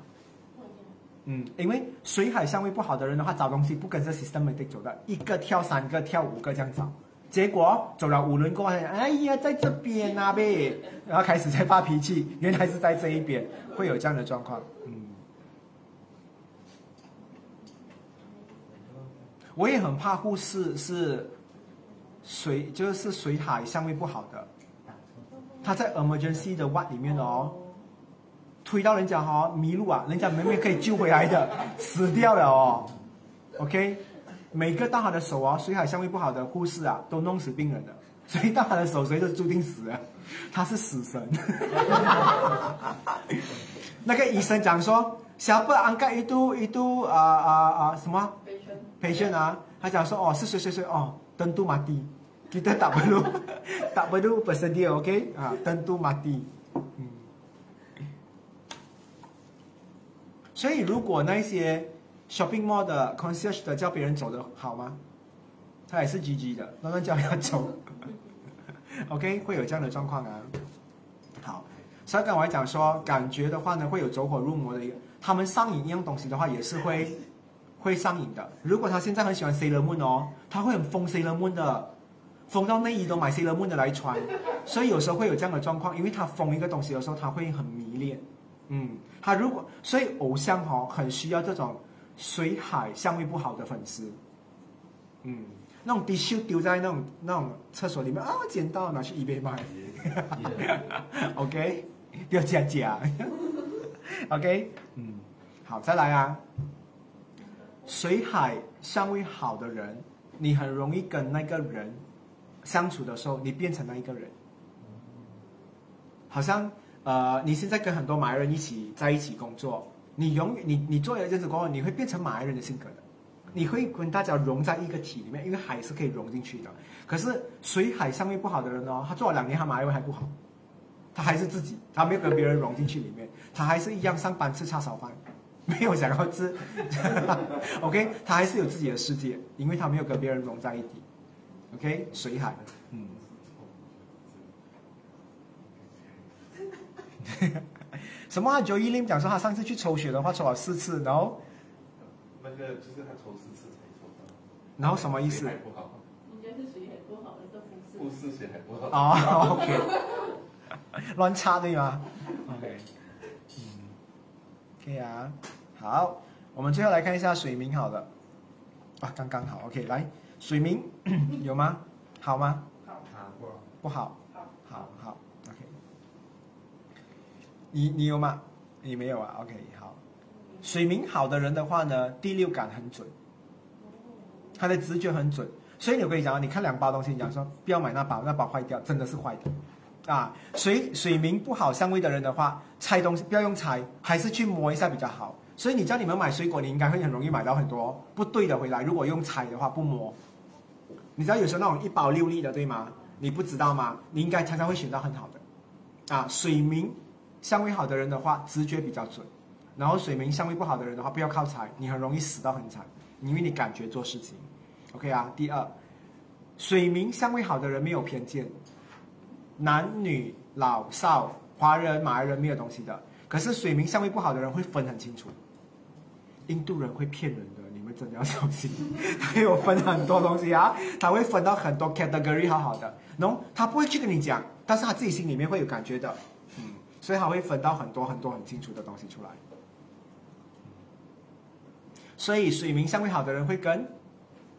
嗯，因为水海相位不好的人的话，找东西不跟着 systematic 走的，一个跳三个，跳五个这样找，结果走了五轮过后，哎呀，在这边啊呗，然后开始在发脾气，原来是在这一边，会有这样的状况。嗯，我也很怕护士是水，就是水海相位不好的，他在 emergency 的 what 里面哦。推到人家哈、哦、迷路啊，人家明明可以救回来的，死掉了哦。OK，每个到他的手啊、哦，水海相位不好的护士啊，都弄死病人的，所以到他的手谁就注定死啊，他是死神。那个医生讲说，siapa angkat itu itu 啊啊啊什么 patient 啊，他讲说哦 是谁谁谁哦，tentu mati。kita tak perlu tak perlu bersedia, OK 啊，tentu mati。嗯。所以，如果那些 shopping mall 的 concierge 的叫别人走的好吗？他也是 GG 的，慢慢叫人家走。OK，会有这样的状况啊。好，所以刚才我讲说，感觉的话呢，会有走火入魔的一个。他们上瘾一样东西的话，也是会 会上瘾的。如果他现在很喜欢 Sailor Moon 哦，他会很疯 Sailor Moon 的，疯到内衣都买 Sailor Moon 的来穿。所以有时候会有这样的状况，因为他疯一个东西的时候，他会很迷恋。嗯，他如果所以偶像哈、哦、很需要这种水海相位不好的粉丝，嗯，那种 T 恤丢在那种那种厕所里面啊，捡到拿去 eBay 卖，OK，不要假假，OK，嗯，好，再来啊，水海相位好的人，你很容易跟那个人相处的时候，你变成那一个人，好像。呃，你现在跟很多马来人一起在一起工作，你永远你你做了一阵子过后，你会变成马来人的性格的，你会跟大家融在一个体里面，因为海是可以融进去的。可是水海相位不好的人哦，他做了两年，他马来文还不好，他还是自己，他没有跟别人融进去里面，他还是一样上班吃叉烧饭，没有想要吃，OK，他还是有自己的世界，因为他没有跟别人融在一起，OK，水海，嗯。什么、啊？九一零讲说他上次去抽血的话抽了四次，然后那个就是他抽四次才抽到，然后什么意思？还不好，人家是水海不好的，都不护是。士血还不好。哦，OK，乱插对吗？OK，嗯，OK 啊，好，我们最后来看一下水明好了，啊，刚刚好，OK，来，水明 有吗？好吗？好不好，好好，OK。你你有吗？你没有啊？OK，好。水明好的人的话呢，第六感很准，他的直觉很准。所以我跟你讲，你看两包东西，你讲说不要买那包，那包坏掉，真的是坏的。啊，水水明不好相位的人的话，拆东西不要用拆，还是去摸一下比较好。所以你叫你们买水果，你应该会很容易买到很多不对的回来。如果用拆的话，不摸，你知道有时候那种一包六粒的，对吗？你不知道吗？你应该常常会选到很好的。啊，水明相位好的人的话，直觉比较准。然后水明相位不好的人的话，不要靠猜，你很容易死到很惨，因为你感觉做事情。OK 啊，第二，水明相位好的人没有偏见，男女老少、华人、马来人没有东西的。可是水明相位不好的人会分很清楚，印度人会骗人的，你们真的要小心。他有分很多东西啊，他会分到很多 category 好好的，然后他不会去跟你讲，但是他自己心里面会有感觉的，所以他会分到很多很多很清楚的东西出来。所以水明相位好的人会跟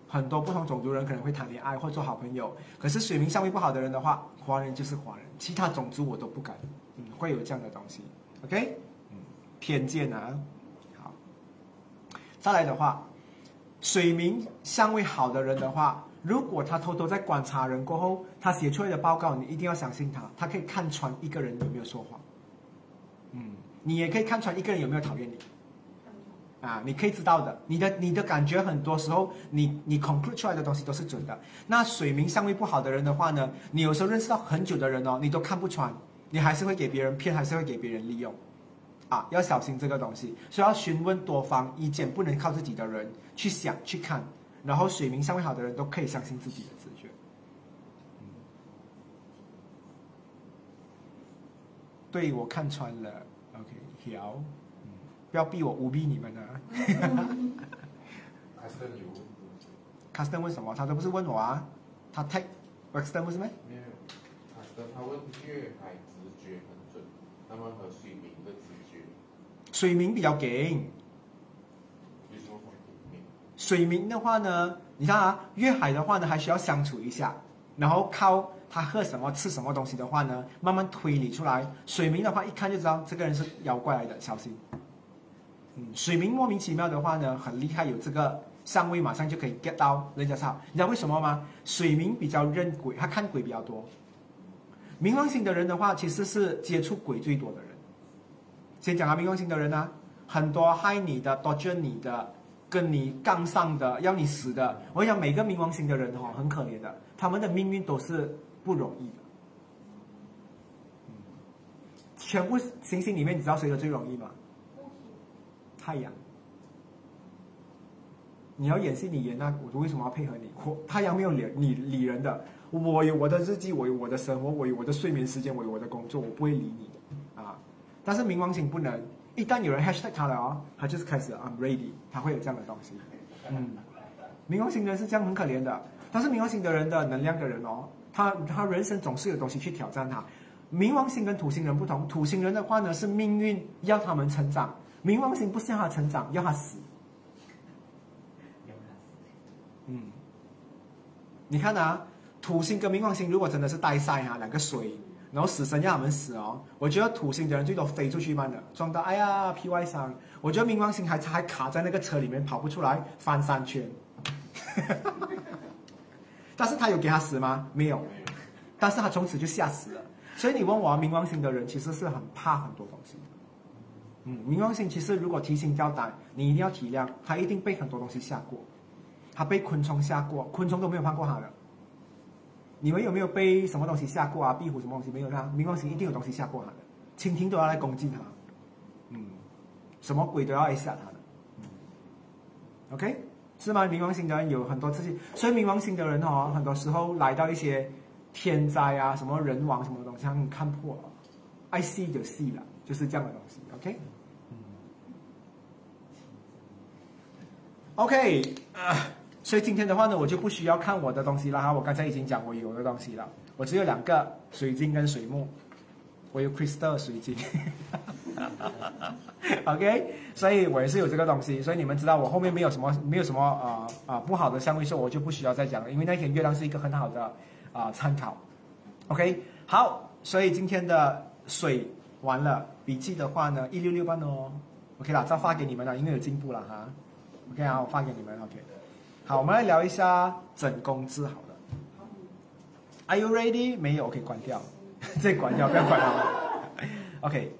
很多不同种族人可能会谈恋爱或做好朋友，可是水明相位不好的人的话，华人就是华人，其他种族我都不敢，嗯，会有这样的东西，OK，嗯，偏见啊，好，再来的话，水明相位好的人的话，如果他偷偷在观察人过后，他写出来的报告，你一定要相信他，他可以看穿一个人有没有说谎。嗯，你也可以看穿一个人有没有讨厌你。啊，你可以知道的，你的你的感觉很多时候，你你 conclude 出来的东西都是准的。那水明相位不好的人的话呢，你有时候认识到很久的人哦，你都看不穿，你还是会给别人骗，还是会给别人利用，啊，要小心这个东西，所以要询问多方意见，不能靠自己的人去想去看。然后水明相位好的人都可以相信自己的直觉。对我看穿了好。不要逼我无逼你们啊！卡斯登有卡斯登问什么？他都不是问我啊，他 take Wexton 为什么？没有，卡斯登他问粤海直觉很准，那么和水明的直觉，水明比较紧。水明的话呢，你看啊，粤海的话呢，还需要相处一下，然后靠他喝什么吃什么东西的话呢，慢慢推理出来。水明的话，一看就知道这个人是妖怪来的，小心。嗯，水明莫名其妙的话呢，很厉害，有这个相位，马上就可以 get 到人家是好。你知道为什么吗？水明比较认鬼，他看鬼比较多。冥王星的人的话，其实是接触鬼最多的人。先讲啊，冥王星的人呢，很多害你的、多追你的、跟你杠上的、要你死的。我想每个冥王星的人哈，很可怜的，他们的命运都是不容易的。全部行星里面，你知道谁的最容易吗？太阳，你要演戏，你演那，我为什么要配合你？我太阳没有理你理人的，我有我的日记，我有我的生活，我有我的睡眠时间，我有我的工作，我不会理你的啊。但是冥王星不能，一旦有人 hashtag 他了啊，他就是开始 I'm ready，他会有这样的东西。嗯，冥王星人是这样很可怜的，但是冥王星的人的能量的人哦，他他人生总是有东西去挑战他。冥王星跟土星人不同，土星人的话呢是命运要他们成长。冥王星不是要他成长，要他死。嗯，你看啊，土星跟冥王星如果真的是带赛啊，两个水，然后死神要他们死哦。我觉得土星的人最多飞出去般的，撞到哎呀皮外伤。我觉得冥王星还还卡在那个车里面跑不出来，翻三圈。但是他有给他死吗？没有。但是他从此就吓死了。所以你问我，冥王星的人其实是很怕很多东西的。嗯，冥王星其实如果提心吊胆，你一定要体谅，他一定被很多东西吓过，他被昆虫吓过，昆虫都没有放过他的。你们有没有被什么东西吓过啊？壁虎什么东西没有？他冥王星一定有东西吓过他的，蜻蜓都要来攻击他，嗯，什么鬼都要来吓他的。嗯 OK，是吗？冥王星的人有很多自己，所以冥王星的人哦，很多时候来到一些天灾啊，什么人亡什么东西，他们看破了，I see 就 see 了，就是这样的东西。OK。OK 啊，所以今天的话呢，我就不需要看我的东西了哈。我刚才已经讲我有的东西了，我只有两个水晶跟水木，我有 crystal 水晶。OK，所以我也是有这个东西。所以你们知道我后面没有什么没有什么啊啊不好的相位数，我就不需要再讲了，因为那天月亮是一个很好的啊参考。OK，好，所以今天的水完了，笔记的话呢一六六半哦。OK 啦，再发给你们了，因为有进步了哈。OK 啊，我发给你们。OK，好，我们来聊一下整工字好了。Are you ready？没有，可以关掉，再关掉，不要关了。OK，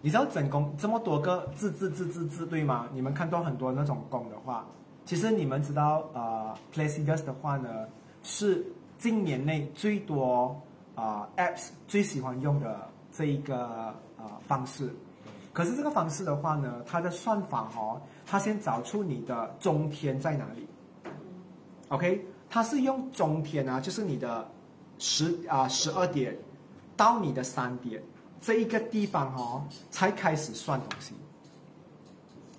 你知道整工这么多个字字字字字对吗？你们看到很多那种工的话，其实你们知道呃 p l a c i d u s 的话呢，是近年内最多啊 Apps 最喜欢用的这一个啊方式。可是这个方式的话呢，它的算法哦。它先找出你的中天在哪里，OK？它是用中天啊，就是你的十啊十二点到你的三点这一个地方哦，才开始算东西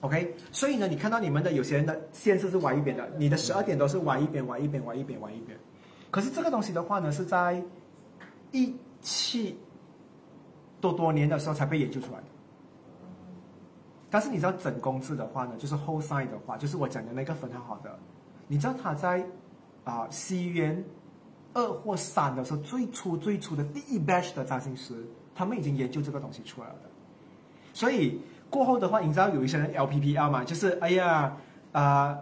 ，OK？所以呢，你看到你们的有些人的线是是歪一边的，你的十二点都是歪一边、歪一边、歪一边、歪一边。可是这个东西的话呢，是在一七多多年的时候才被研究出来的。但是你知道整工字的话呢，就是后 e 的话，就是我讲的那个分很好的。你知道他在啊西元二或三的时候，最初最初的第一 batch 的占星师，他们已经研究这个东西出来了。所以过后的话，你知道有一些人 LPPL 嘛，就是哎呀呃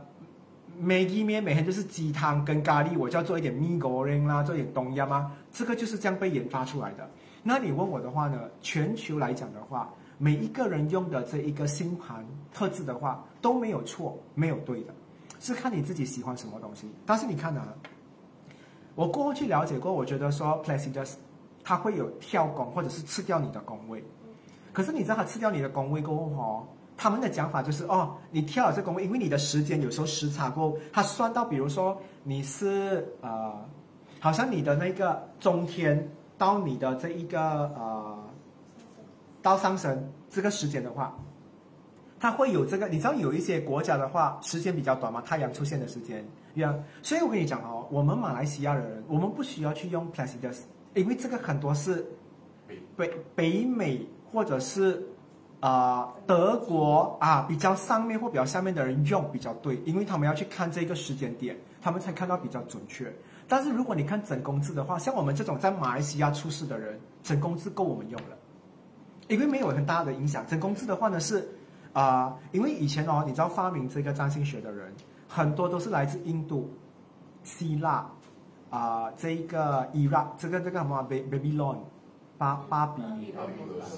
，Maggi 面每天就是鸡汤跟咖喱，我就要做一点 mee goreng 啦，做一点东亚嘛，这个就是这样被研发出来的。那你问我的话呢，全球来讲的话，每一个人用的这一个星盘特质的话都没有错，没有对的，是看你自己喜欢什么东西。但是你看啊，我过去了解过，我觉得说 Placidus 它会有跳宫或者是吃掉你的宫位，可是你知道它吃掉你的宫位过后哦，他们的讲法就是哦，你跳了这宫位，因为你的时间有时候时差过后，它算到比如说你是呃，好像你的那个中天到你的这一个呃，到上升这个时间的话，它会有这个，你知道有一些国家的话时间比较短嘛，太阳出现的时间一样，所以我跟你讲哦，我们马来西亚的人，我们不需要去用 Placidus，因为这个很多是北北美或者是啊、德国啊比较上面或比较下面的人用比较对，因为他们要去看这个时间点，他们才看到比较准确。但是如果你看整宫制的话，像我们这种在马来西亚出事的人，整宫制够我们用了，因为没有很大的影响。整宫制的话呢是啊、因为以前哦，你知道发明这个占星学的人很多都是来自印度、希腊啊、这一个伊拉这个这个什么 Babylon 巴巴比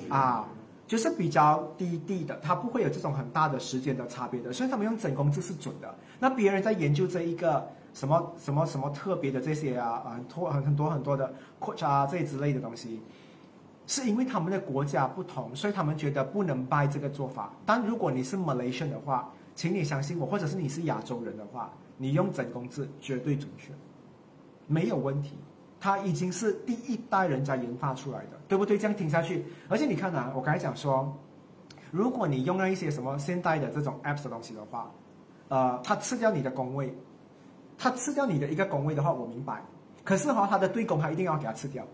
啊，就是比较低地的，它不会有这种很大的时间的差别的，所以他们用整宫制是准的。那别人在研究这一个什么什么什么特别的这些啊，啊很多很很多很多的扩张啊这之类的东西，是因为他们的国家不同，所以他们觉得不能拜这个做法。但如果你是 Malaysian 的话，请你相信我，或者是你是亚洲人的话，你用整宫制绝对准确，没有问题。它已经是第一代人家研发出来的，对不对？这样听下去，而且你看啊，我刚才讲说，如果你用了一些什么现代的这种 apps 的东西的话，呃，它吃掉你的工位，它吃掉你的一个工位的话，我明白。可是哈、它的对宫它一定要给它吃掉。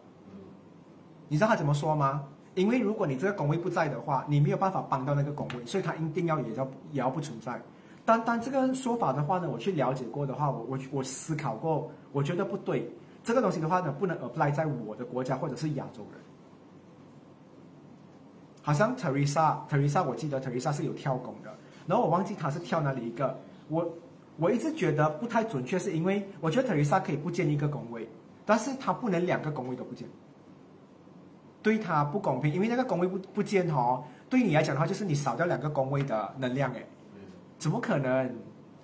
你知道他怎么说吗？因为如果你这个工位不在的话，你没有办法帮到那个工位，所以他一定要也要也要不存在。单单这个说法的话呢，我去了解过的话，我我我思考过，我觉得不对。这个东西的话呢，不能 apply 在我的国家或者是亚洲人。好像 Teresa，Teresa 我记得 Teresa 是有跳拱的，然后我忘记她是跳哪里一个。我我一直觉得不太准确，是因为我觉得 Teresa 可以不建一个工位，但是她不能两个工位都不见，对他不公平，因为那个工位不不见哦，对你来讲的话就是你少掉两个工位的能量哎，怎么可能？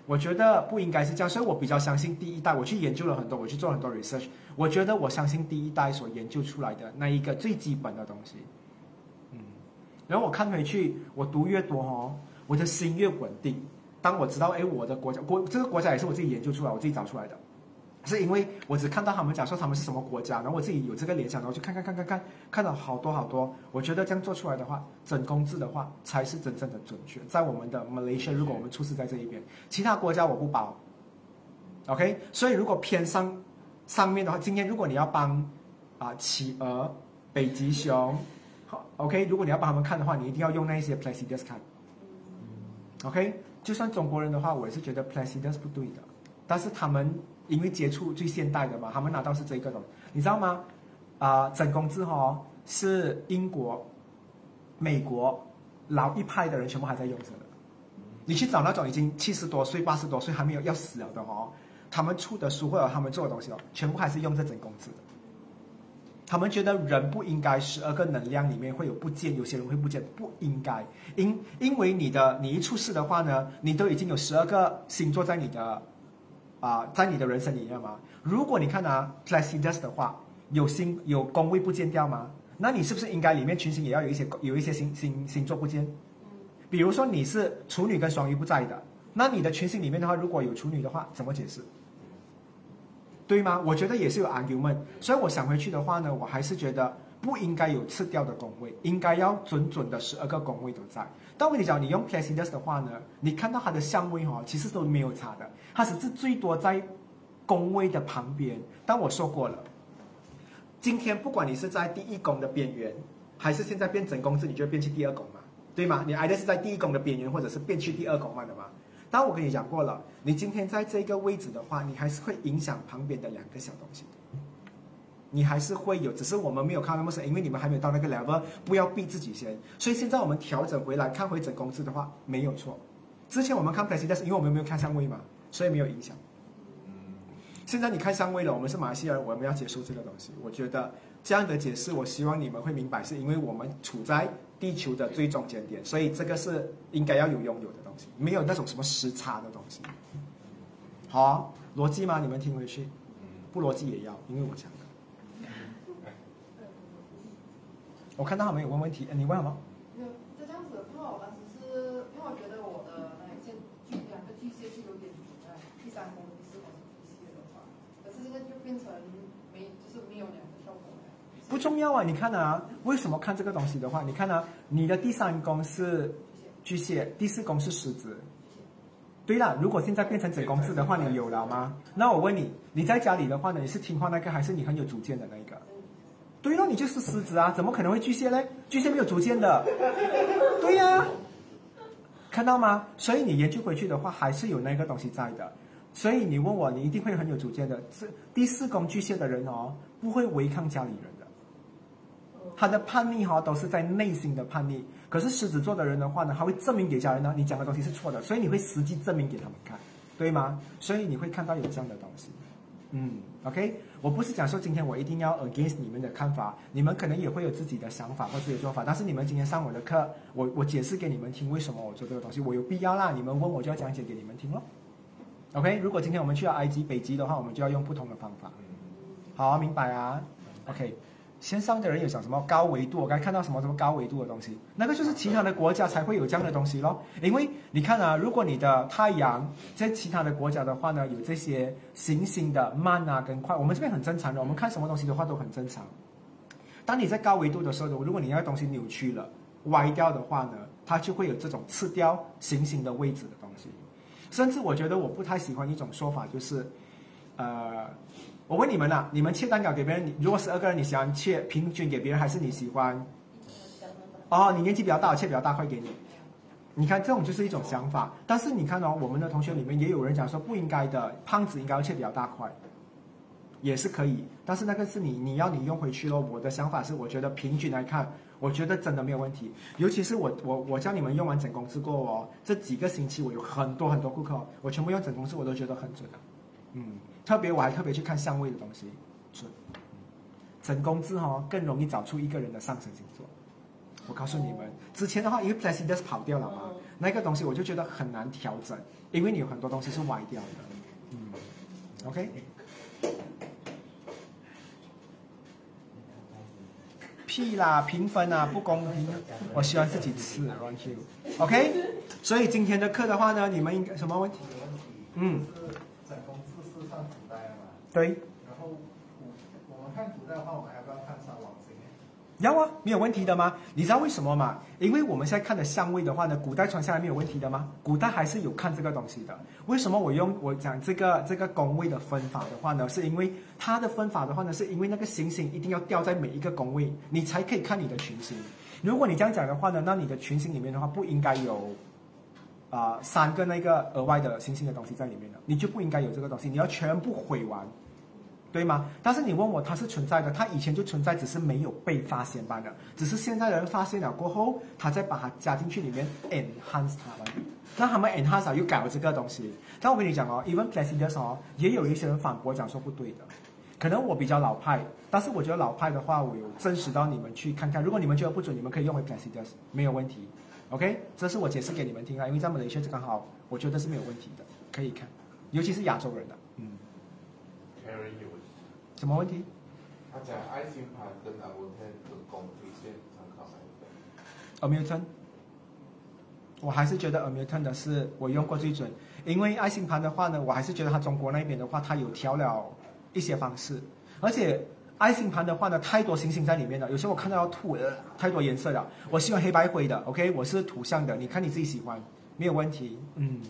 我觉得不应该是这样，所以我比较相信第一代。我去研究了很多，我去做很多 research，我觉得我相信第一代所研究出来的那一个最基本的东西。嗯，然后我看回去，我读越多哦，我的心越稳定。当我知道，哎，我的国家国这个国家也是我自己研究出来，我自己找出来的，是因为我只看到他们讲说他们是什么国家，然后我自己有这个联想，然后去看看看看看，看到好多好多。我觉得这样做出来的话，整宫制的话才是真正的准确。在我们的 Malaysia，如果我们出事在这一边，其他国家我不保。OK，所以如果偏上上面的话，今天如果你要帮啊、企鹅、北极熊，OK，如果你要帮他们看的话，你一定要用那一些 Placidus 看。OK，就算中国人的话，我也是觉得 Placidus 不对的，但是他们因为接触最现代的嘛，他们拿到是这个东西，你知道吗？啊、整工制哦是英国、美国老一派的人全部还在用着的。你去找那种已经七十多岁、八十多岁还没有要死了的哦，他们出的书或者他们做的东西哦，全部还是用这整工制的。他们觉得人不应该十二个能量里面会有不见，有些人会不见，不应该，因因为你的你一出世的话呢，你都已经有十二个星座在你的啊、在你的人生里面嘛。如果你看啊 Placidus 的话，有星有宫位不见掉吗？那你是不是应该里面群星也要有一些有一些星星星座不见？比如说你是处女跟双鱼不在的，那你的群星里面的话，如果有处女的话，怎么解释？对吗？我觉得也是有 argument，所以我想回去的话呢，我还是觉得不应该有次掉的宫位，应该要准准的十二个宫位都在。但问题讲，你用 Placidus 的话呢，你看到它的相位哈、哦，其实都没有差的，它只是最多在宫位的旁边。但我说过了，今天不管你是在第一宫的边缘，还是现在变整宫制，你就变去第二宫嘛，对吗？你 either 是在第一宫的边缘，或者是变去第二宫嘛的嘛。但我跟你讲过了，你今天在这个位置的话，你还是会影响旁边的两个小东西，你还是会有，只是我们没有看那么深，因为你们还没有到那个 level，不要逼自己先。所以现在我们调整回来，看回整公司的话，没有错。之前我们看 Placidas，因为我们没有看上位嘛，所以没有影响。嗯，现在你看上位了，我们是马来西亚，我们要接受这个东西。我觉得这样的解释，我希望你们会明白，是因为我们处在地球的最中间点，所以这个是应该要有拥有的东西，没有那种什么时差的东西。好、逻辑吗？你们听回去，嗯，不逻辑也要，因为我讲的。我看到他们有问问题，呃你问什么？没有，就这样子的话，我当时是因为我觉得我的那一件巨两个巨蟹是有点呃第三宫第四宫是巨蟹的话，可是现在就变成没就是没有两个效果了。不重要啊，你看啊，为什么看这个东西的话，你看啊，你的第三宫是巨蟹，第四宫是狮子。对了，如果现在变成整宫制的话，你有了吗？那我问你，你在家里的话呢，你是听话那个，还是你很有主见的那一个？对了，你就是狮子啊，怎么可能会巨蟹嘞？巨蟹没有主见的。对呀、看到吗？所以你研究回去的话，还是有那个东西在的。所以你问我，你一定会很有主见的。这第四宫巨蟹的人哦，不会违抗家里人的。他的叛逆哈、都是在内心的叛逆。可是狮子座的人的话呢，他会证明给家人呢，你讲的东西是错的，所以你会实际证明给他们看，对吗？所以你会看到有这样的东西。嗯，OK，我不是讲说今天我一定要 against 你们的看法，你们可能也会有自己的想法或自己的做法，但是你们今天上我的课，我我解释给你们听为什么我做这个东西，我有必要啦，你们问我就要讲解给你们听咯。OK，如果今天我们去到埃及、北极的话，我们就要用不同的方法。好、啊，明白啊？OK，线上的人有讲什么高维度？我刚看到什么什么高维度的东西，那个就是其他的国家才会有这样的东西咯。因为你看啊，如果你的太阳在其他的国家的话呢，有这些行星的慢啊跟快，我们这边很正常的，我们看什么东西的话都很正常。当你在高维度的时候，如果你那个东西扭曲了、歪掉的话呢，它就会有这种刺掉行星的位置的东西。甚至我觉得我不太喜欢一种说法，就是，呃，我问你们啊，你们切蛋糕给别人，你如果十二个人，你喜欢切平均给别人，还是你喜欢？哦，你年纪比较大，切比较大块给你。你看，这种就是一种想法。但是你看哦，我们的同学里面也有人讲说不应该的，胖子应该要切比较大块，也是可以。但是那个是你你要你用回去咯。我的想法是，我觉得平均来看，我觉得真的没有问题。尤其是我我我教你们用完整公式过哦，这几个星期我有很多很多顾客，我全部用整公式，我都觉得很准的。嗯，特别我还特别去看相位的东西，准。整公字哦，更容易找出一个人的上升星座。我告诉你们，之前的话，因为 Placidus 跑掉了嘛，那个东西我就觉得很难调整，因为你有很多东西是歪掉的。嗯，OK。屁啦，评分啊，不公平。我喜欢自己吃，Run Q。OK，所以今天的课的话呢，你们应该什么问题？嗯，就是整公字是上古代的嘛，对，然后我我们看古代的话，我们还要不要看三王星？要啊，没有问题的吗？你知道为什么吗？因为我们现在看的相位的话呢，古代传下来没有问题的吗？古代还是有看这个东西的。为什么我用我讲这个这个宫位的分法的话呢？是因为它的分法的话呢，是因为那个行星一定要掉在每一个宫位，你才可以看你的群星。如果你这样讲的话呢，那你的群星里面的话不应该有啊、三个那个额外的星星的东西在里面的，你就不应该有这个东西，你要全部毁完。对吗？但是你问我它是存在的，它以前就存在，只是没有被发现罢了。只是现在的人发现了过后，他再把它加进去里面 enhance 它们。那他们 enhance 又改了这个东西。但我跟你讲哦，even Placidus 哦，也有一些人反驳讲说不对的。可能我比较老派，但是我觉得老派的话，我有证实到你们去看看。如果你们觉得不准，你们可以用回 Placidus，没有问题。OK，这是我解释给你们听啊，因为在马来西亚刚好，我觉得是没有问题的，可以看，尤其是亚洲人的，什么问题？他讲爱心盘跟 t e n 的公推荐参考哪一个？Amuton，我还是觉得 Amuton 的是我用过最准，因为爱心盘的话呢，我还是觉得它中国那边的话，它有调了一些方式，而且爱心盘的话呢，太多星星在里面了，有时候我看到要吐，呃，太多颜色了。我喜欢黑白灰的，OK，我是图像的，你看你自己喜欢，没有问题，嗯。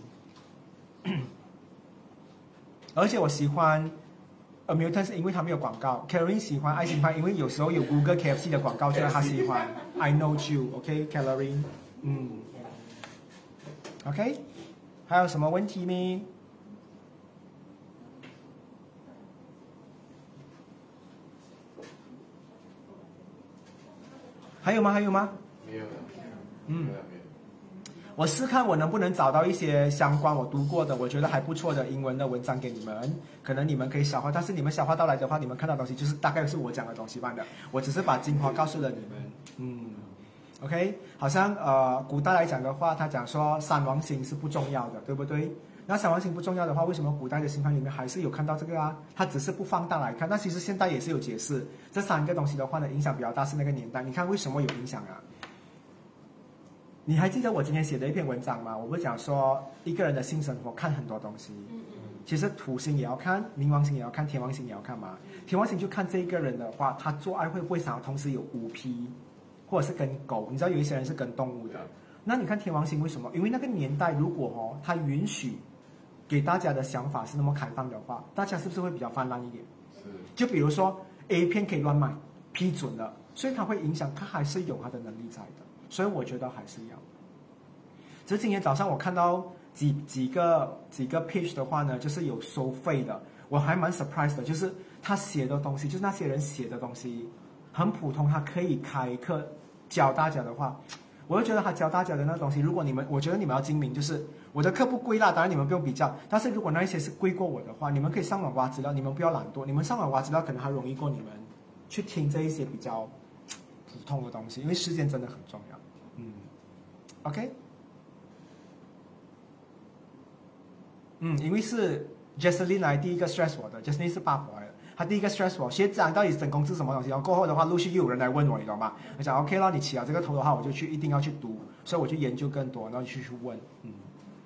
而且我喜欢 Amuton 是因为他没有广告，Karen 喜欢爱心派，因为有时候有 Google KFC 的广告，所以他喜欢。I know you，OK，Karen，、嗯，OK，还有什么问题没？还有吗？还有吗？没有了，嗯没有了没有。我试看我能不能找到一些相关我读过的，我觉得还不错的英文的文章给你们，可能你们可以消化。但是你们消化到来的话，你们看到东西就是大概是我讲的东西般的。我只是把精华告诉了你们。嗯，OK，好像呃，古代来讲的话，他讲说三王星是不重要的，对不对？那三王星不重要的话，为什么古代的星盘里面还是有看到这个啊？它只是不放大来看，那其实现代也是有解释。这三个东西的话呢，影响比较大是那个年代。你看为什么有影响啊？你还记得我今天写的一篇文章吗？我不是讲说一个人的性生活看很多东西，其实土星也要看，冥王星也要看，天王星也要看嘛。天王星就看这一个人的话，他做爱会不会想要同时有五匹，或者是跟狗？你知道有一些人是跟动物的。那你看天王星为什么？因为那个年代如果哦，他允许给大家的想法是那么开放的话，大家是不是会比较泛滥一点？是就比如说 A 片可以乱卖，批准了，所以它会影响，它还是有它的能力在的。所以我觉得还是要。只是今天早上我看到几几个几个 page 的话呢，就是有收费的，我还蛮 surprised 的，就是他写的东西，就是那些人写的东西很普通，他可以开课教大家的话，我就觉得他教大家的那东西，如果你们，我觉得你们要精明，就是我的课不贵啦，当然你们不用比较，但是如果那一些是贵过我的话，你们可以上网挖资料，你们不要懒惰，你们上网挖资料可能还容易过你们去听这一些比较普通的东西，因为时间真的很重要。嗯，OK。嗯，因为是 Jesselyn 来第一个 stress 我的，Jesselyn 是八婆来的，她第一个 stress 我，学长到底整公是什么东西？然后过后的话，陆续又有人来问我，你知道吗？我讲 OK 了，你起了这个头的话，我就去一定要去读，所以我就研究更多，然后去去问，嗯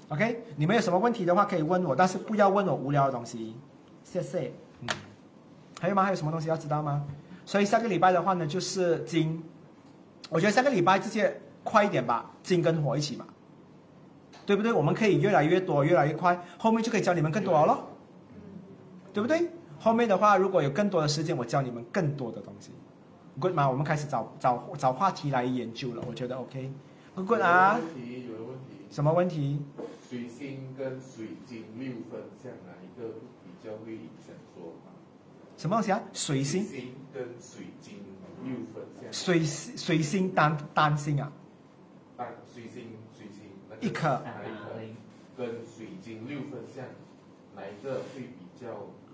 ，OK，你们有什么问题的话可以问我，但是不要问我无聊的东西，谢谢。嗯，还有吗？还有什么东西要知道吗？所以下个礼拜的话呢，就是金，我觉得下个礼拜直接快一点吧，金跟火一起嘛。对不对？我们可以越来越多，越来越快，后面就可以教你们更多了咯，对不对？后面的话，如果有更多的时间，我教你们更多的东西，good 吗？我们开始找找找话题来研究了，我觉得 OK，good 啊？有问题，有个问题。什么问题？水星跟水晶六分相，哪一个比较会影响说法？什么东西啊？水星水星跟水晶六分相。水水星单单星啊？啊，水星水星那个一颗哪一颗跟水晶六分相，哪一个会比较？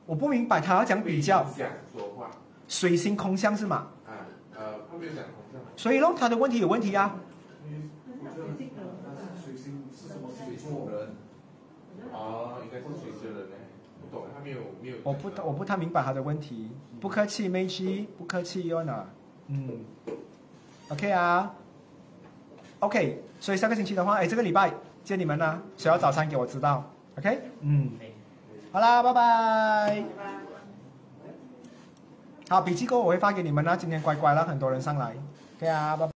我不明白，他要讲比较想说话水星空相是吗？啊，呃，他没有讲空相。所以咯，他的问题有问题啊。水星是什么水做人？哦，应该是水星人呢，不懂，他没有没有。我不我不太明白他的问题，不客气，梅西，不客气，Yona。嗯，OK 啊，OK，所以下个星期的话，哎，这个礼拜见你们啦，谁要早餐给我知道，OK？嗯，好啦，拜拜。好，笔记过我会发给你们啦，今天乖乖啦，很多人上来，OK 啊，拜拜。